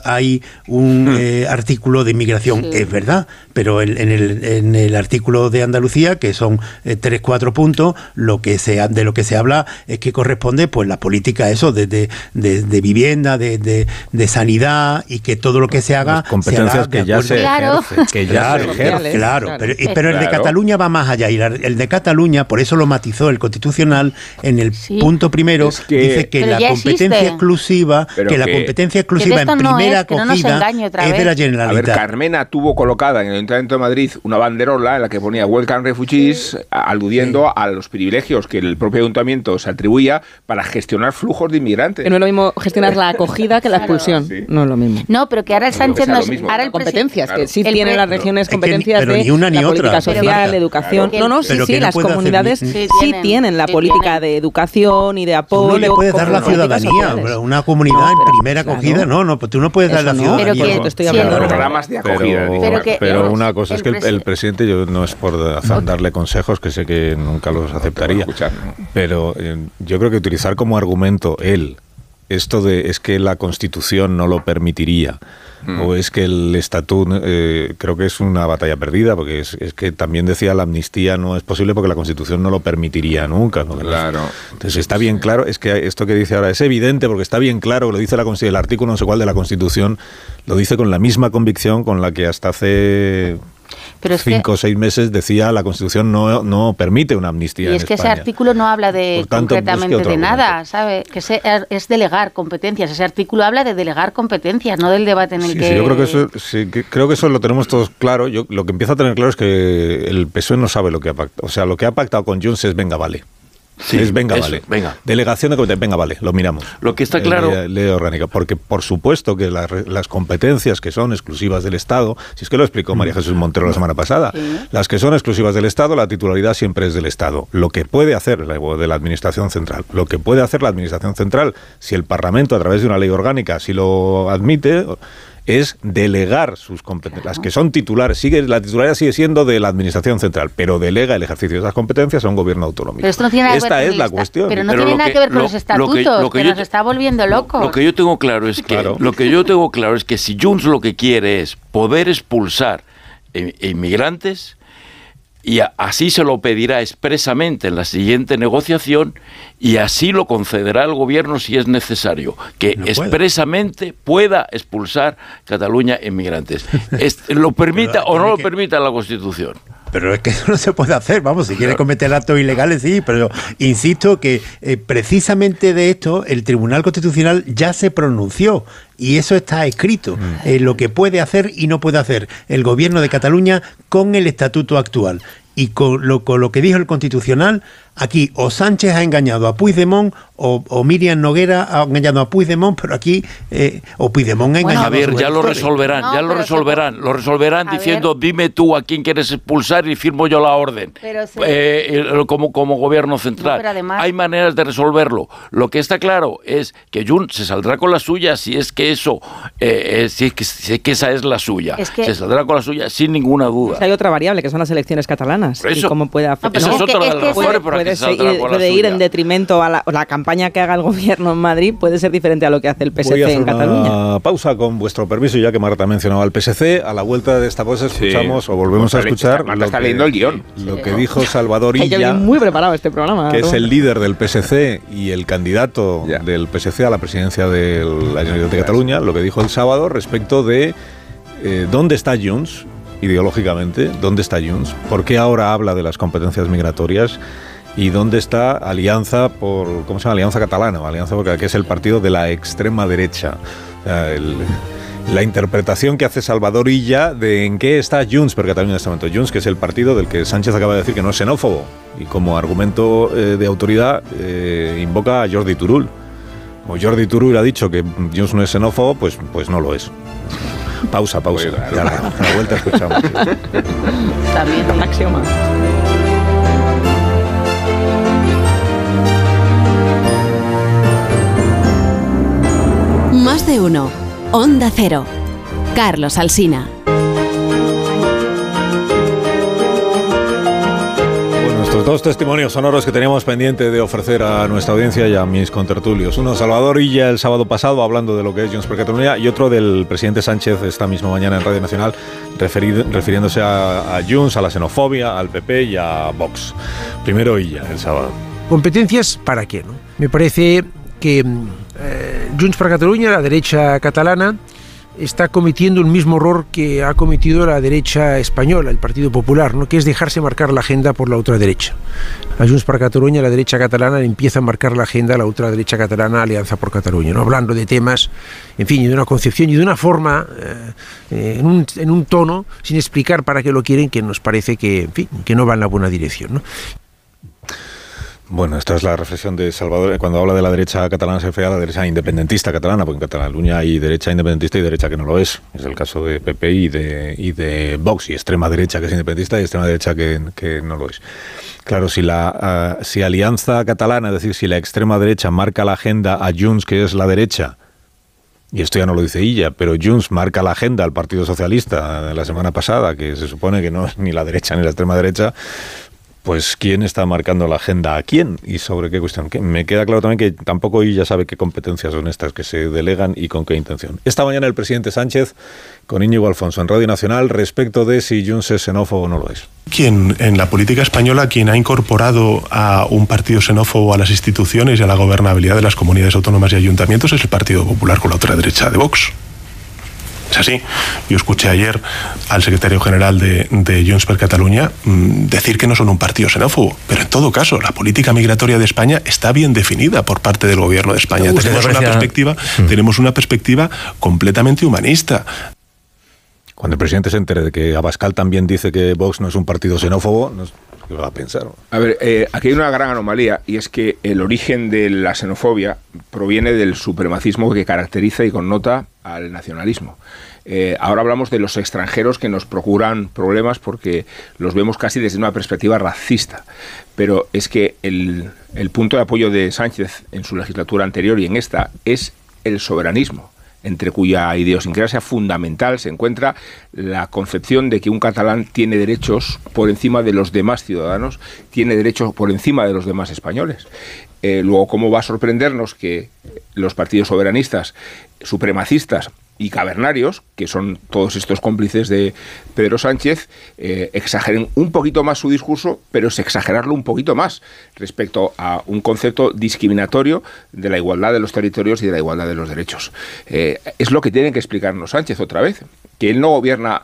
hay un eh, artículo de inmigración. Es verdad, pero en, en el, en el artículo de Andalucía, que son eh, tres, cuatro puntos, lo que se, ha- de lo que se habla es que corresponde pues la política eso de, de, de- de vivienda, de, de- de sanidad y que todo lo que se haga
competencias
se haga
que ya se Claro. ejercen, que ya
claro,
se ejercen.
claro,
Claro.
pero, pero el de. Cataluña va más allá y la- el de Cataluña, por eso lo matizó el Constitucional en el punto primero,
que-
dice que la competencia
existe.
exclusiva,
Pero
que la competencia exclusiva en
no
primera
es, que no nos
acogida
engañe otra
es de la
A ver,
Generalitat.
Carmena tuvo colocada en el Ayuntamiento de Madrid una banderola en la que ponía Welcome Refugees, a- aludiendo a los privilegios que el propio ayuntamiento se atribuía para gestionar flujos de inmigrantes.
Que no es lo mismo gestionar la acogida que la expulsión. No es lo mismo.
No, pero que ahora el Sánchez nos.
mismo,
ahora el
competencias,
Claro.
que sí
El
tienen las regiones
Es que ni-
competencias
pero
de
ni una ni
la
otra.
política social, de educación.
claro.
No, no, sí,
Pero
sí,
no
las
puede
comunidades
ni-
sí,
tienen,
tienen la
sí
política de educación y de apoyo.
No le puedes dar la ciudadanía, una comunidad en primera acogida, no, no, pues tú no puedes dar la
no,
ciudadanía.
pero que- estoy hablando de
programas de acogida.
Pero,
digo.
Pero que-
pero
el-
una cosa es que el,
presi-
el presidente, yo no es por darle consejos, que sé que nunca los aceptaría, pero eh, yo creo que utilizar como argumento él esto de es que la Constitución no lo permitiría o es que el estatuto eh, creo que es una batalla perdida porque es, es que también decía la amnistía no es posible porque la Constitución no lo permitiría nunca ¿no?
Claro.
entonces está bien claro es que esto que dice ahora es evidente porque está bien claro lo dice la el artículo no sé cuál de la Constitución lo dice con la misma convicción con la que hasta hace
Pero es que-
cinco o seis meses decía la Constitución no, no permite una amnistía
Y
en
es que ese artículo no habla de
tanto,
concretamente de nada, ¿sabe? Que se- es delegar competencias. Ese artículo habla de delegar competencias, no del debate en el
Sí,
que.
sí, yo creo que eso, sí, que- creo que eso lo tenemos todos claro. Yo lo que empiezo a tener claro es que el PSOE no sabe lo que ha pactado. O sea, lo que ha pactado con Junts es venga, vale.
Sí,
es venga,
eso,
vale.
venga.
Delegación de competencia, venga, vale, lo miramos.
Lo que está
Eh,
claro-
Ley, ley orgánica. Porque, por supuesto, que las, competencias que son exclusivas del Estado, si es que lo explicó María Jesús Montero la semana pasada, las que son exclusivas del Estado, la titularidad siempre es del Estado. Lo que puede hacer la, de la Administración Central, lo que puede hacer la Administración Central, si el Parlamento, a través de una ley orgánica, si lo admite, es delegar sus competencias. Las que son titulares, sigue, la titularidad sigue siendo de la Administración Central, pero delega el ejercicio de esas competencias a un gobierno autonómico.
Pero esto no tiene nada que
Esta
ver con
es la cuestión.
Pero no
Pero
tiene nada
que-
que ver con
lo-
los
lo que-
estatutos,
lo que
que,
yo
nos está volviendo locos.
Lo que yo tengo claro es que lo que yo tengo claro es que si Junts lo que quiere es poder expulsar eh, inmigrantes y así se lo pedirá expresamente en la siguiente negociación y así lo concederá el gobierno si es necesario que
No
expresamente pueda expulsar Cataluña inmigrantes. Es- lo permita o no lo permita la Constitución.
Pero es que eso no se puede hacer, vamos, si quiere cometer actos ilegales, sí, pero insisto que eh, precisamente de esto el Tribunal Constitucional ya se pronunció y eso está escrito, en lo que puede hacer y no puede hacer el gobierno de Cataluña con el estatuto actual. Y con lo, con lo que dijo el Constitucional, aquí o Sánchez ha engañado a Puigdemont o, o Miriam Noguera ha engañado a Puigdemont, pero aquí, eh, o Puigdemont ha engañado
Javier,
a sus
ya lo resolverán,
No,
ya lo resolverán, lo resolverán diciendo dime tú a quién quieres expulsar y firmo yo la orden.
Pero se-
Eh, como, como gobierno central.
No, pero además-
Hay maneras de resolverlo. Lo que está claro es que Jun se saldrá con la suya si es que eso, eh, eh, si, es que, si es que esa es la suya.
Es que-
se saldrá con la suya sin ninguna duda.
Hay otra variable que son las elecciones catalanas
Por
y
eso.
cómo puede afectar.
Es otra de las razones
puede,
que
puede
se saldrá
seguir-
con la
puede ir en detrimento a la, la campaña que haga el gobierno en Madrid, puede ser diferente a lo que hace el PSC
Voy a hacer
en Cataluña.
una pausa con vuestro permiso, ya que Marta ha mencionado al PSC. A la vuelta de esta pausa escuchamos o volvemos a
Marta le-
escuchar
Marta
lo
está
que-
leyendo el guion.
Lo que dijo Salvador Illa,
muy preparado este programa.
que es el líder del PSC y el candidato del PSC a la presidencia de la Generalitat de Cataluña, lo que dijo el sábado respecto de eh, dónde está Junts ideológicamente, dónde está Junts, por qué ahora habla de las competencias migratorias y dónde está Alianza por ¿cómo se llama? Alianza Catalana, Alianza porque que es el partido de la extrema derecha. El- la interpretación que hace Salvador Illa de en qué está Junts por Cataluña en este momento. Junts, que es el partido del que Sánchez acaba de decir que no es xenófobo y como argumento eh, de autoridad eh, invoca a Jordi Turul. como Jordi Turull ha dicho que Junts no es xenófobo, pues, pues no lo es. Pausa, pausa. Y a la, la vuelta escuchamos.
También
un axioma.
De uno. Onda Cero. Carlos Alsina.
Estos dos testimonios sonoros que teníamos pendiente de ofrecer a nuestra audiencia y a mis contertulios. Uno, Salvador Illa el sábado pasado, hablando de lo que es Junts per Catalunya, y otro del presidente Sánchez esta misma mañana en Radio Nacional, referido- refiriéndose a, a Junts, a la xenofobia, al PP y a Vox. Primero Illa, el sábado.
¿Competencias para qué? no? Me parece que mm, Junts per Catalunya, la derecha catalana, está cometiendo el mismo error que ha cometido la derecha española, el Partido Popular, ¿no? que es dejarse marcar la agenda por la ultraderecha. A Junts per Catalunya, la derecha catalana, empieza a marcar la agenda a la ultraderecha catalana, Alianza por Cataluña, ¿no? hablando de temas, en fin, y de una concepción y de una forma, eh, eh, en, un, en un tono, sin explicar para qué lo quieren, que nos parece que, en fin, que no va en la buena dirección. ¿no?
Bueno, esta es la reflexión de Salvador. Cuando habla de la derecha catalana se refiere a la derecha independentista catalana, porque en Cataluña hay derecha independentista y derecha que no lo es. Es el caso de PP y de, y de Vox, y extrema derecha que es independentista y extrema derecha que, no lo es. Claro, si la ah, si Alianza Catalana, es decir, si la extrema derecha marca la agenda a Junts, que es la derecha, y esto ya no lo dice ella, pero Junts marca la agenda al Partido Socialista la semana pasada, que se supone que no es ni la derecha ni la extrema derecha, pues quién está marcando la agenda a quién y sobre qué cuestión. Me queda claro también que tampoco ella sabe qué competencias son estas que se delegan y con qué intención. Esta mañana el presidente Sánchez con Íñigo Alfonso en Radio Nacional respecto de si Junts es xenófobo o no lo es.
Quien en la política española, quien ha incorporado a un partido xenófobo a las instituciones y a la gobernabilidad de las comunidades autónomas y ayuntamientos es el Partido Popular con la otra derecha de Vox. Es así. Yo escuché ayer al secretario general de, de Junts per Catalunya mm, decir que no son un partido xenófobo, pero en todo caso, la política migratoria de España está bien definida por parte del gobierno de España.
Usted
Tenemos una, perspectiva, tenemos una perspectiva completamente humanista.
Cuando el presidente se entere de que Abascal también dice que Vox no es un partido xenófobo, no sé ¿qué va a pensar?
A ver, eh, aquí hay una gran anomalía y es que el origen de la xenofobia proviene del supremacismo que caracteriza y connota al nacionalismo. Eh, ahora hablamos de los extranjeros que nos procuran problemas porque los vemos casi desde una perspectiva racista. Pero es que el, el punto de apoyo de Sánchez en su legislatura anterior y en esta es el soberanismo entre cuya idiosincrasia fundamental se encuentra la concepción de que un catalán tiene derechos por encima de los demás ciudadanos, tiene derechos por encima de los demás españoles. Eh, luego, ¿cómo va a sorprendernos que los partidos soberanistas, supremacistas y cavernarios, que son todos estos cómplices de Pedro Sánchez, eh, exageren un poquito más su discurso, pero es exagerarlo un poquito más respecto a un concepto discriminatorio de la igualdad de los territorios y de la igualdad de los derechos. Eh, es lo que tiene que explicarnos Sánchez otra vez, que él no gobierna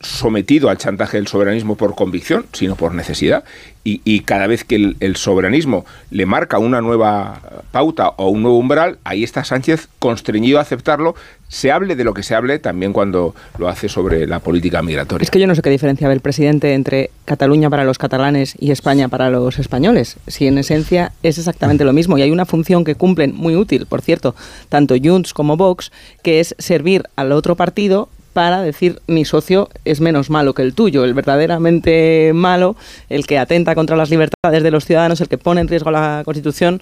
sometido al chantaje del soberanismo por convicción, sino por necesidad. Y, cada vez que el, el soberanismo le marca una nueva pauta o un nuevo umbral, ahí está Sánchez constreñido a aceptarlo, se hable de lo que se hable, también cuando lo hace sobre la política migratoria.
Es que yo no sé qué diferencia ve el presidente entre Cataluña para los catalanes y España para los españoles. Si en esencia es exactamente lo mismo. Y hay una función que cumplen muy útil, por cierto, tanto Junts como Vox, que es servir al otro partido para decir mi socio es menos malo que el tuyo, el verdaderamente malo, el que atenta contra las libertades de los ciudadanos, el que pone en riesgo la Constitución,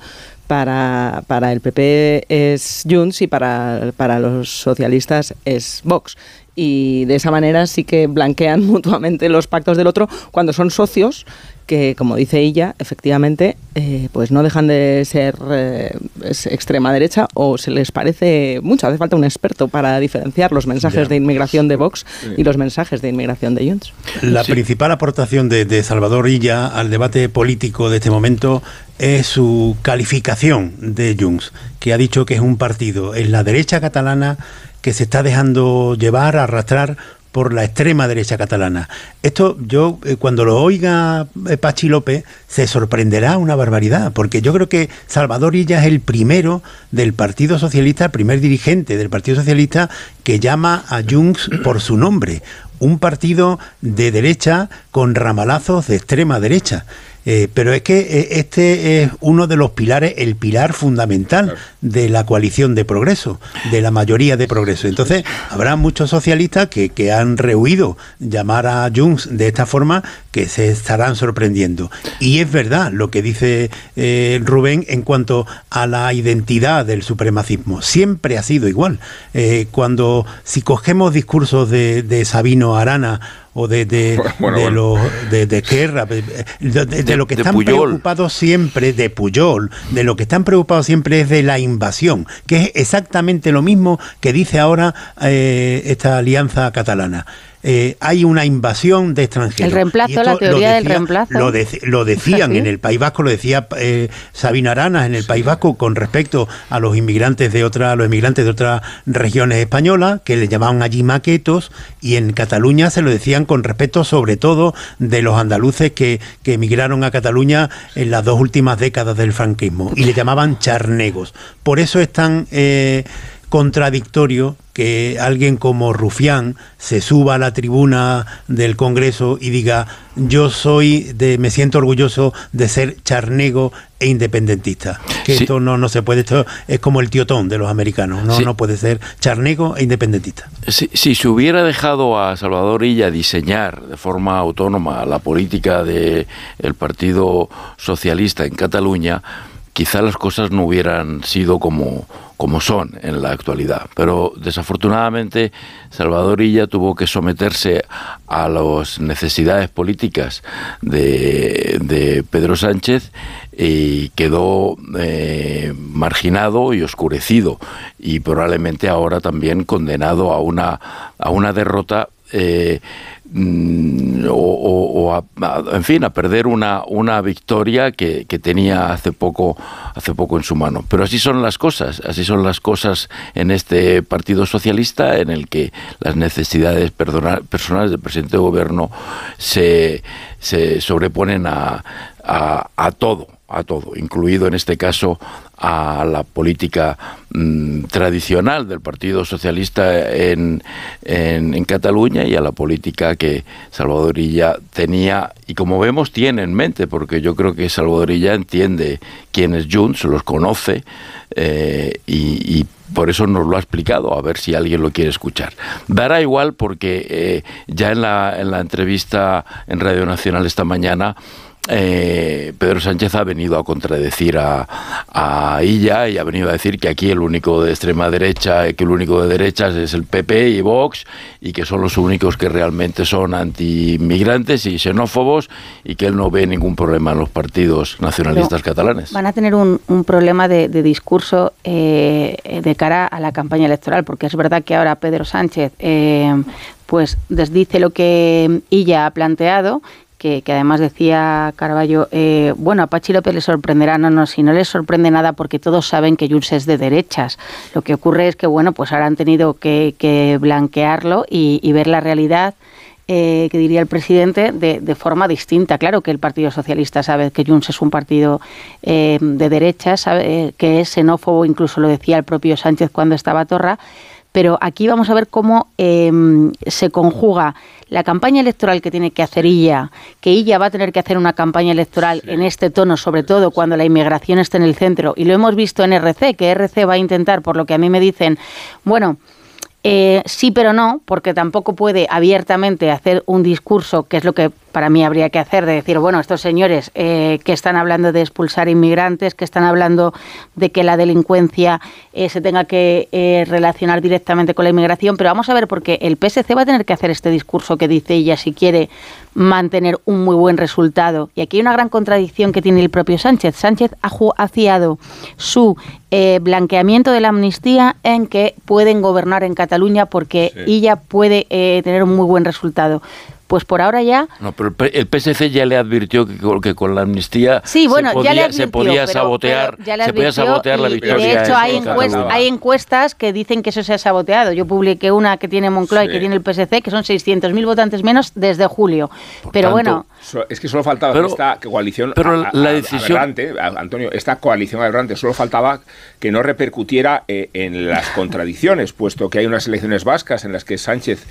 para, para el PP es Junts y para, para los socialistas es Vox. Y de esa manera sí que blanquean mutuamente los pactos del otro cuando son socios que, como dice ella, efectivamente, eh, pues no dejan de ser eh, es extrema derecha o se les parece mucho. Hace falta un experto para diferenciar los mensajes
Ya.
de inmigración de Vox y los mensajes de inmigración de Junts.
La principal aportación de, de Salvador Illa al debate político de este momento es su calificación de Junts, que ha dicho que es un partido en la derecha catalana que se está dejando llevar, arrastrar por la extrema derecha catalana. Esto yo, eh, cuando lo oiga eh, Pachi López, se sorprenderá una barbaridad, porque yo creo que Salvador Illa es el primero del Partido Socialista, el primer dirigente del Partido Socialista que llama a Junts por su nombre. Un partido de derecha con ramalazos de extrema derecha. Eh, pero es que eh, este es uno de los pilares, el pilar fundamental de la coalición de progreso, de la mayoría de progreso. Entonces, habrá muchos socialistas que, que han rehuido llamar a Junts de esta forma que se estarán sorprendiendo. Y es verdad lo que dice eh, Rubén en cuanto a la identidad del supremacismo. Siempre ha sido igual. Eh, cuando, si cogemos discursos de, de Sabino Arana o de, de,
Bueno,
de,
bueno.
lo- de, de lo que están preocupados siempre, de Puyol, de lo que están preocupados siempre es de la invasión, que es exactamente lo mismo que dice ahora eh, esta alianza catalana. Eh, hay una invasión de extranjeros.
El reemplazo, la teoría del reemplazo.
Lo, dec- lo decían
¿Sí?
en el País Vasco, lo decía eh, Sabina Aranas en el País Vasco con respecto a los inmigrantes de otra, los inmigrantes de otras regiones españolas, que le llamaban allí maquetos, y en Cataluña se lo decían con respecto sobre todo de los andaluces que, que emigraron a Cataluña en las dos últimas décadas del franquismo, y le llamaban charnegos. Por eso es tan eh, contradictorio que alguien como Rufián se suba a la tribuna del Congreso y diga yo soy de me siento orgulloso de ser charnego e independentista que
Sí.
esto no no se puede esto es como el tiotón de los americanos no
Sí.
no puede ser charnego e independentista
Si, si se hubiera dejado a Salvador Illa diseñar de forma autónoma la política del Partido Socialista en Cataluña, quizá las cosas no hubieran sido como, como son en la actualidad. Pero desafortunadamente Salvador Illa tuvo que someterse a las necesidades políticas de, de Pedro Sánchez y quedó eh, marginado y oscurecido y probablemente ahora también condenado a una, a una derrota eh, o, o- o a, en fin a perder una, una victoria que, que tenía hace poco hace poco en su mano. Pero así son las cosas así son las cosas en este partido socialista en el que las necesidades personales del presidente de gobierno se, se sobreponen a, a todo a todo, incluido en este caso a la política mm, tradicional del Partido Socialista en, en, Cataluña y a la política que Salvador Illa tenía y como vemos tiene en mente, porque yo creo que Salvador Illa entiende quién es Junts, los conoce eh, y, y por eso nos lo ha explicado, a ver si alguien lo quiere escuchar. Dará igual porque eh, ya en la, en la entrevista en Radio Nacional esta mañana eh, Pedro Sánchez ha venido a contradecir a, a Illa y ha venido a decir que aquí el único de extrema derecha, que el único de derechas es el PP y Vox y que son los únicos que realmente son anti-inmigrantes y xenófobos y que él no ve ningún problema en los partidos nacionalistas catalanes.
Van a tener un, un problema de, de discurso eh, de cara a la campaña electoral, porque es verdad que ahora Pedro Sánchez eh, pues desdice lo que ella ha planteado. Que, además decía Carballo, eh, bueno, a Pachi López le sorprenderá, no, no, si no les sorprende nada porque todos saben que Junts es de derechas. Lo que ocurre es que, bueno, pues ahora han tenido que, que blanquearlo y, ver la realidad eh, que diría el presidente, de, forma distinta. Claro que el Partido Socialista sabe que Junts es un partido eh, de derecha, sabe que es xenófobo, incluso lo decía el propio Sánchez cuando estaba Torra, pero aquí vamos a ver cómo eh, se conjuga la campaña electoral que tiene que hacer ella, que ella va a tener que hacer una campaña electoral sí. en este tono, sobre todo cuando la inmigración esté en el centro, y lo hemos visto en RC, que RC va a intentar, por lo que a mí me dicen, bueno, eh, sí, pero no, porque tampoco puede abiertamente hacer un discurso, que es lo que para mí habría que hacer, de decir, bueno, estos señores eh, que están hablando de expulsar inmigrantes, que están hablando de que la delincuencia eh, se tenga que eh, relacionar directamente con la inmigración, pero vamos a ver, porque el PSC va a tener que hacer este discurso que dice ella si quiere mantener un muy buen resultado. Y aquí hay una gran contradicción que tiene el propio Sánchez. Sánchez ha, ha fiado su eh, blanqueamiento de la amnistía en que pueden gobernar en Cataluña porque sí. ella puede eh, tener un muy buen resultado. Pues por ahora ya.
No, pero el PSC ya le advirtió que, con, que con la amnistía
sí, bueno,
se, podía,
ya le advirtió,
se podía
pero,
sabotear, se podía sabotear
y,
la victoria.
De hecho, hay, encuest, hay, encuestas que dicen que eso se ha saboteado. Yo publiqué una que tiene Moncloa sí. y que tiene el PSC, que son 600.000 votantes menos desde julio.
Por
pero
tanto,
bueno.
Es que solo faltaba
pero,
que esta coalición
pero a, la decisión...
aberrante, Antonio, esta coalición aberrante, solo faltaba que no repercutiera eh, en las contradicciones, puesto que hay unas elecciones vascas en las que Sánchez,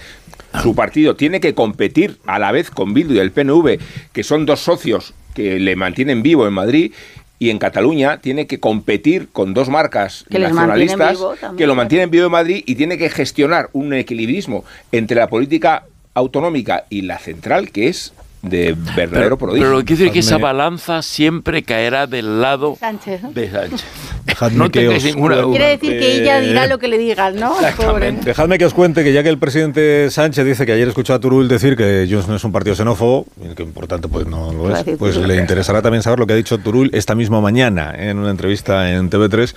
su partido, tiene que competir a la vez con Bildu y el PNV, que son dos socios que le mantienen vivo en Madrid, y en Cataluña tiene que competir con dos marcas
Que
nacionalistas
vivo
que lo mantienen vivo en Madrid y tiene que gestionar un equilibrismo entre la política autonómica y la central que es de verdadero
Pero,
prodigio.
pero quiere decir que esa balanza siempre caerá del lado
Sánchez.
de Sánchez.
Dejadme
No
que os
ninguna duda.
Quiere decir que ella
Eh,
dirá lo que le digan, ¿no? Pobre.
Dejadme que os cuente que ya que el presidente Sánchez dice que ayer escuchó a Turul decir que Junts no es un partido xenófobo, y que por tanto pues no lo es,
Gracias,
pues le interesará también saber lo que ha dicho Turul esta misma mañana en una entrevista en TV3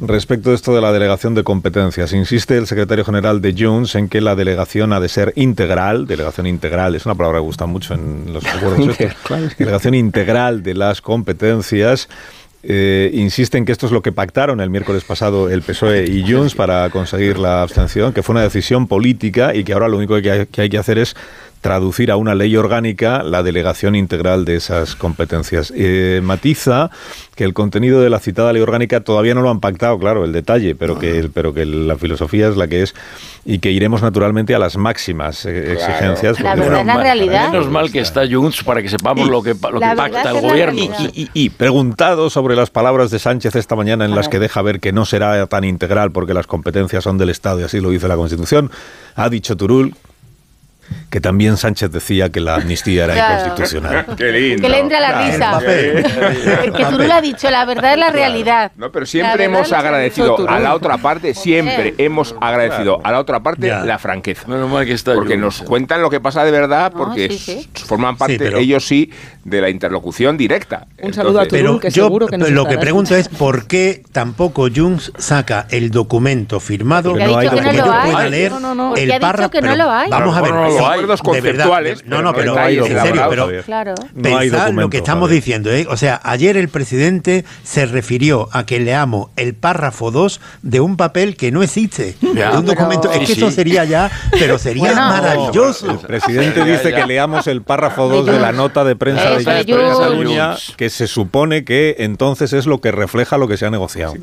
respecto de esto de la delegación de competencias. Insiste el secretario general de Junts en que la delegación ha de ser integral, delegación integral, es una palabra que gusta mucho en los acuerdos delegación integral de las competencias. Eh, insiste en que esto es lo que pactaron el miércoles pasado el PSOE y Junts para conseguir la abstención, que fue una decisión política y que ahora lo único que, hay que hacer es traducir a una ley orgánica la delegación integral de esas competencias. Eh, matiza que el contenido de la citada ley orgánica todavía no lo han pactado, claro, el detalle, pero que, pero que la filosofía es la que es y que iremos naturalmente a las máximas eh, exigencias.
La
porque-
verdad es la realidad.
Menos mal que está Junts para que sepamos lo que, lo
La
que pacta el
la
gobierno.
realidad.
Y, y preguntado sobre las palabras de Sánchez esta mañana en las que deja ver que no será tan integral porque las competencias son del Estado y así lo dice la Constitución, ha dicho Turul que también Sánchez decía que la amnistía era
Claro.
inconstitucional.
Qué lindo.
Que le entre a la risa. que tú lo has dicho, la verdad es la realidad.
No, pero siempre hemos agradecido a la otra parte, siempre hemos agradecido a la otra parte
Ya.
la franqueza.
Menos mal que está
Porque nos cuentan lo que pasa de verdad,
No,
porque
sí, sí.
s- forman parte,
pero-
ellos sí, de la interlocución directa.
Un saludo a Turul,
Pero
que
yo
seguro que nos
lo que pregunto es por qué tampoco Junts saca el documento firmado
no hay
para que yo
No lo
pueda
hay.
leer
No, no, no.
El
ha dicho
párrafo.
que no
pero
lo hay.
Vamos a ver,
no lo
sí,
hay. Acuerdos
de verdad,
conceptuales,
no, no,
pero no hay
en serio, pero.
Claro.
No
Pensad lo
documento,
que estamos
Javier.
diciendo, ¿eh? O sea, ayer el presidente se refirió a que leamos el párrafo 2 de un papel que no existe.
Ya,
de un
pero-
documento. Es
Sí,
que eso
sí.
sería ya, pero sería
Bueno.
maravilloso.
El presidente dice que leamos el párrafo 2 de la nota de prensa de. Cataluña, que se supone que entonces es lo que refleja lo que se ha negociado.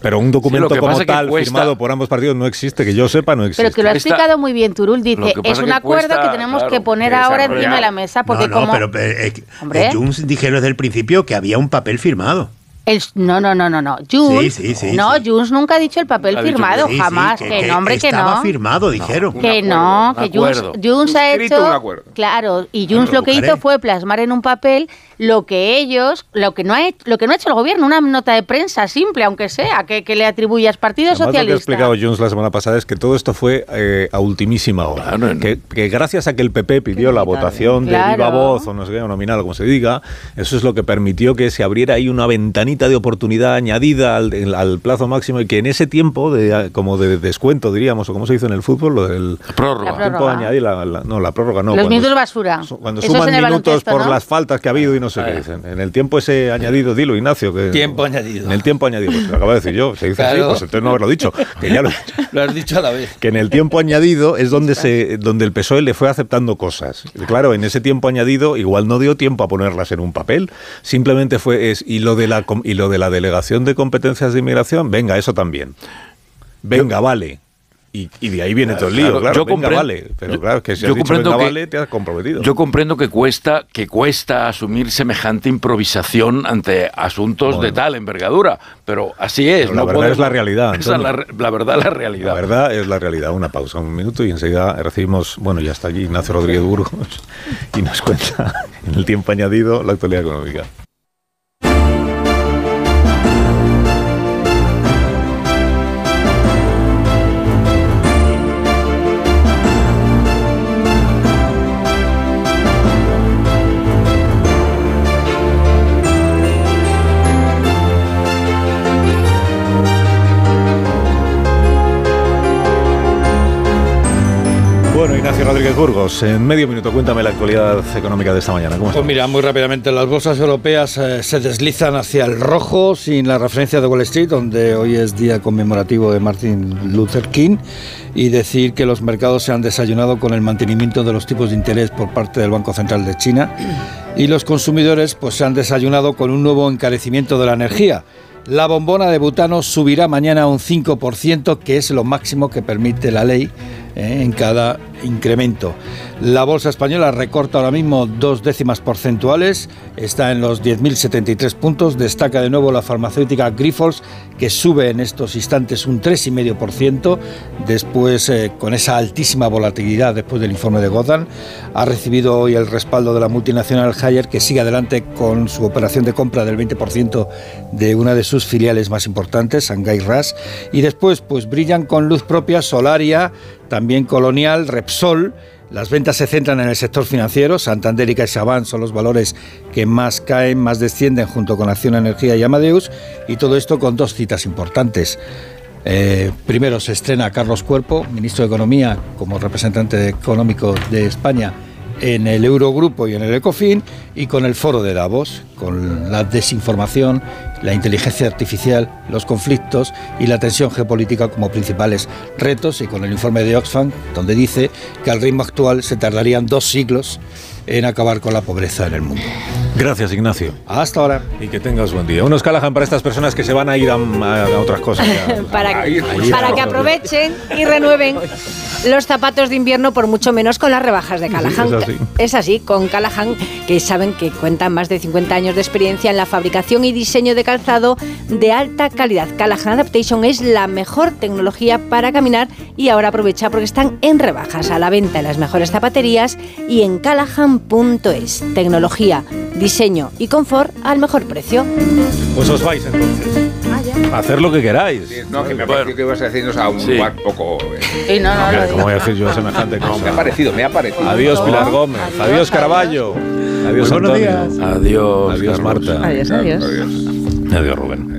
Pero un documento
que
como tal,
cuesta-
firmado por ambos partidos, no existe, que yo sepa, no existe.
Pero que lo ha explicado muy bien Turul,
Lo
dice,
que pasa
es un
que
acuerdo
cuesta,
que tenemos
claro,
que poner
que
ahora encima de la mesa, porque
no, no,
como...
pero, eh,
Hombre.
eh, Junts dijeron desde el principio que había un papel firmado.
El- no, no, no, no, no. Junts,
Sí, sí, sí,
no,
sí.
Junts nunca ha dicho el papel
Ha que
firmado,
Sí, sí,
jamás. que, no, hombre, que
estaba
no.
firmado, dijeron.
Que
Un
no,
acuerdo,
que
un
Junts,
acuerdo.
Junts ha hecho.
un acuerdo.
Claro, y Junts
lo
que hizo fue plasmar en un papel lo que ellos, lo que no ha, hecho- lo que no ha hecho el gobierno, una nota de prensa simple, aunque sea, que, que le atribuyas Partido
Además, lo que ha
Socialista.
explicado Junts la semana pasada es que todo esto fue eh, a ultimísima hora.
Claro, en-
que, que gracias a que el PP pidió la votación de
Claro.
viva voz o no sé qué, o nominal, como se diga, eso es lo que permitió que se abriera ahí una ventanita de oportunidad añadida al, al plazo máximo y que en ese tiempo, de, como de descuento, diríamos, o como se dice en el fútbol, lo del
Prórroga.
La
tiempo
prórroga.
añadir, la, la- no, la prórroga no.
Los minutos basura.
Cuando
Eso es
suman minutos por
¿no?
las faltas que ha habido y no sé qué dicen. En el tiempo ese añadido, dilo Ignacio. Que,
Tiempo añadido.
En el tiempo añadido, pues lo acabo de decir yo. Se dice así,
Claro.
pues entonces no haberlo dicho. Que ya lo,
Lo has dicho a la vez.
que en el tiempo añadido es donde se donde el PSOE le fue aceptando cosas. Claro, en ese tiempo añadido igual no dio tiempo a ponerlas en un papel, simplemente fue es y lo de la com- y lo de la delegación de competencias de inmigración, venga, eso también. Venga, vale. Y, y de ahí viene todo el lío,
Claro,
claro,
yo
venga, vale, pero
yo-
claro, que si
yo
has dicho
comprendo
venga,
que-
vale, te has comprometido.
Yo comprendo que cuesta, que cuesta asumir semejante improvisación ante asuntos de tal envergadura, pero así es.
Pero la
no
verdad
podemos-
es la realidad,
Esa la verdad es la realidad.
La verdad es la realidad. Una pausa, un minuto y enseguida recibimos, bueno, ya está allí Ignacio Rodríguez Burgos y nos cuenta en el tiempo añadido la actualidad económica. Ignacio Rodríguez Burgos, en medio minuto cuéntame la actualidad económica de esta mañana. ¿Cómo
Pues mira, muy rápidamente, las bolsas europeas eh, se deslizan hacia el rojo sin la referencia de Wall Street, donde hoy es día conmemorativo de Martin Luther King, y decir que los mercados se han desayunado con el mantenimiento de los tipos de interés por parte del Banco Central de China y los consumidores pues se han desayunado con un nuevo encarecimiento de la energía. La bombona de butano subirá mañana un 5%, que es lo máximo que permite la ley eh, en cada incremento. La bolsa española recorta ahora mismo dos décimas porcentuales, está en los 10.073 puntos, destaca de nuevo la farmacéutica Grifols, que sube en estos instantes un 3,5%, después eh, con esa altísima volatilidad después del informe de Gotham, ha recibido hoy el respaldo de la multinacional Haier, que sigue adelante con su operación de compra del 20% de una de sus filiales más importantes, Shanghai RAS, y después pues brillan con luz propia Solaria, también Colonial, Repsol, las ventas se centran en el sector financiero, Santander y CaixaBank son los valores que más caen, más descienden junto con Acción Energía y Amadeus, y todo esto con dos citas importantes. Eh, primero se estrena Carlos Cuerpo, ministro de Economía, como representante económico de España en el Eurogrupo y en el Ecofin, y con el Foro de Davos, con la desinformación, la inteligencia artificial, los conflictos y la tensión geopolítica como principales retos, y con el informe de Oxfam, donde dice que al ritmo actual se tardarían dos siglos en acabar con la pobreza en el mundo.
Gracias, Ignacio.
Hasta ahora.
Y que tengas buen día. Unos Callahan para estas personas que se van a ir a, a otras cosas.
para, para que aprovechen y renueven los zapatos de invierno por mucho menos con las rebajas de Callahan.
es, así.
es así, con Callahan, que saben que cuentan más de 50 años de experiencia en la fabricación y diseño de calzado de alta calidad. Callahan Adaptation es la mejor tecnología para caminar y ahora aprovecha porque están en rebajas a la venta en las mejores zapaterías y en callahan.es. Tecnología, diseño y confort al mejor precio.
Pues os vais entonces. A hacer lo que queráis.
No, que me ha parecido que ibas a decirnos a un
Sí.
lugar poco... eh,
Sí, no, no,
Hombre, ¿Cómo voy a decir yo semejante cosa?
Me ha parecido, me ha parecido.
Adiós, Pilar Gómez. Adiós, Caraballo. Adiós, Antonio.
días.
Adiós, adiós Marta.
Adiós, adiós.
Adiós, Rubén.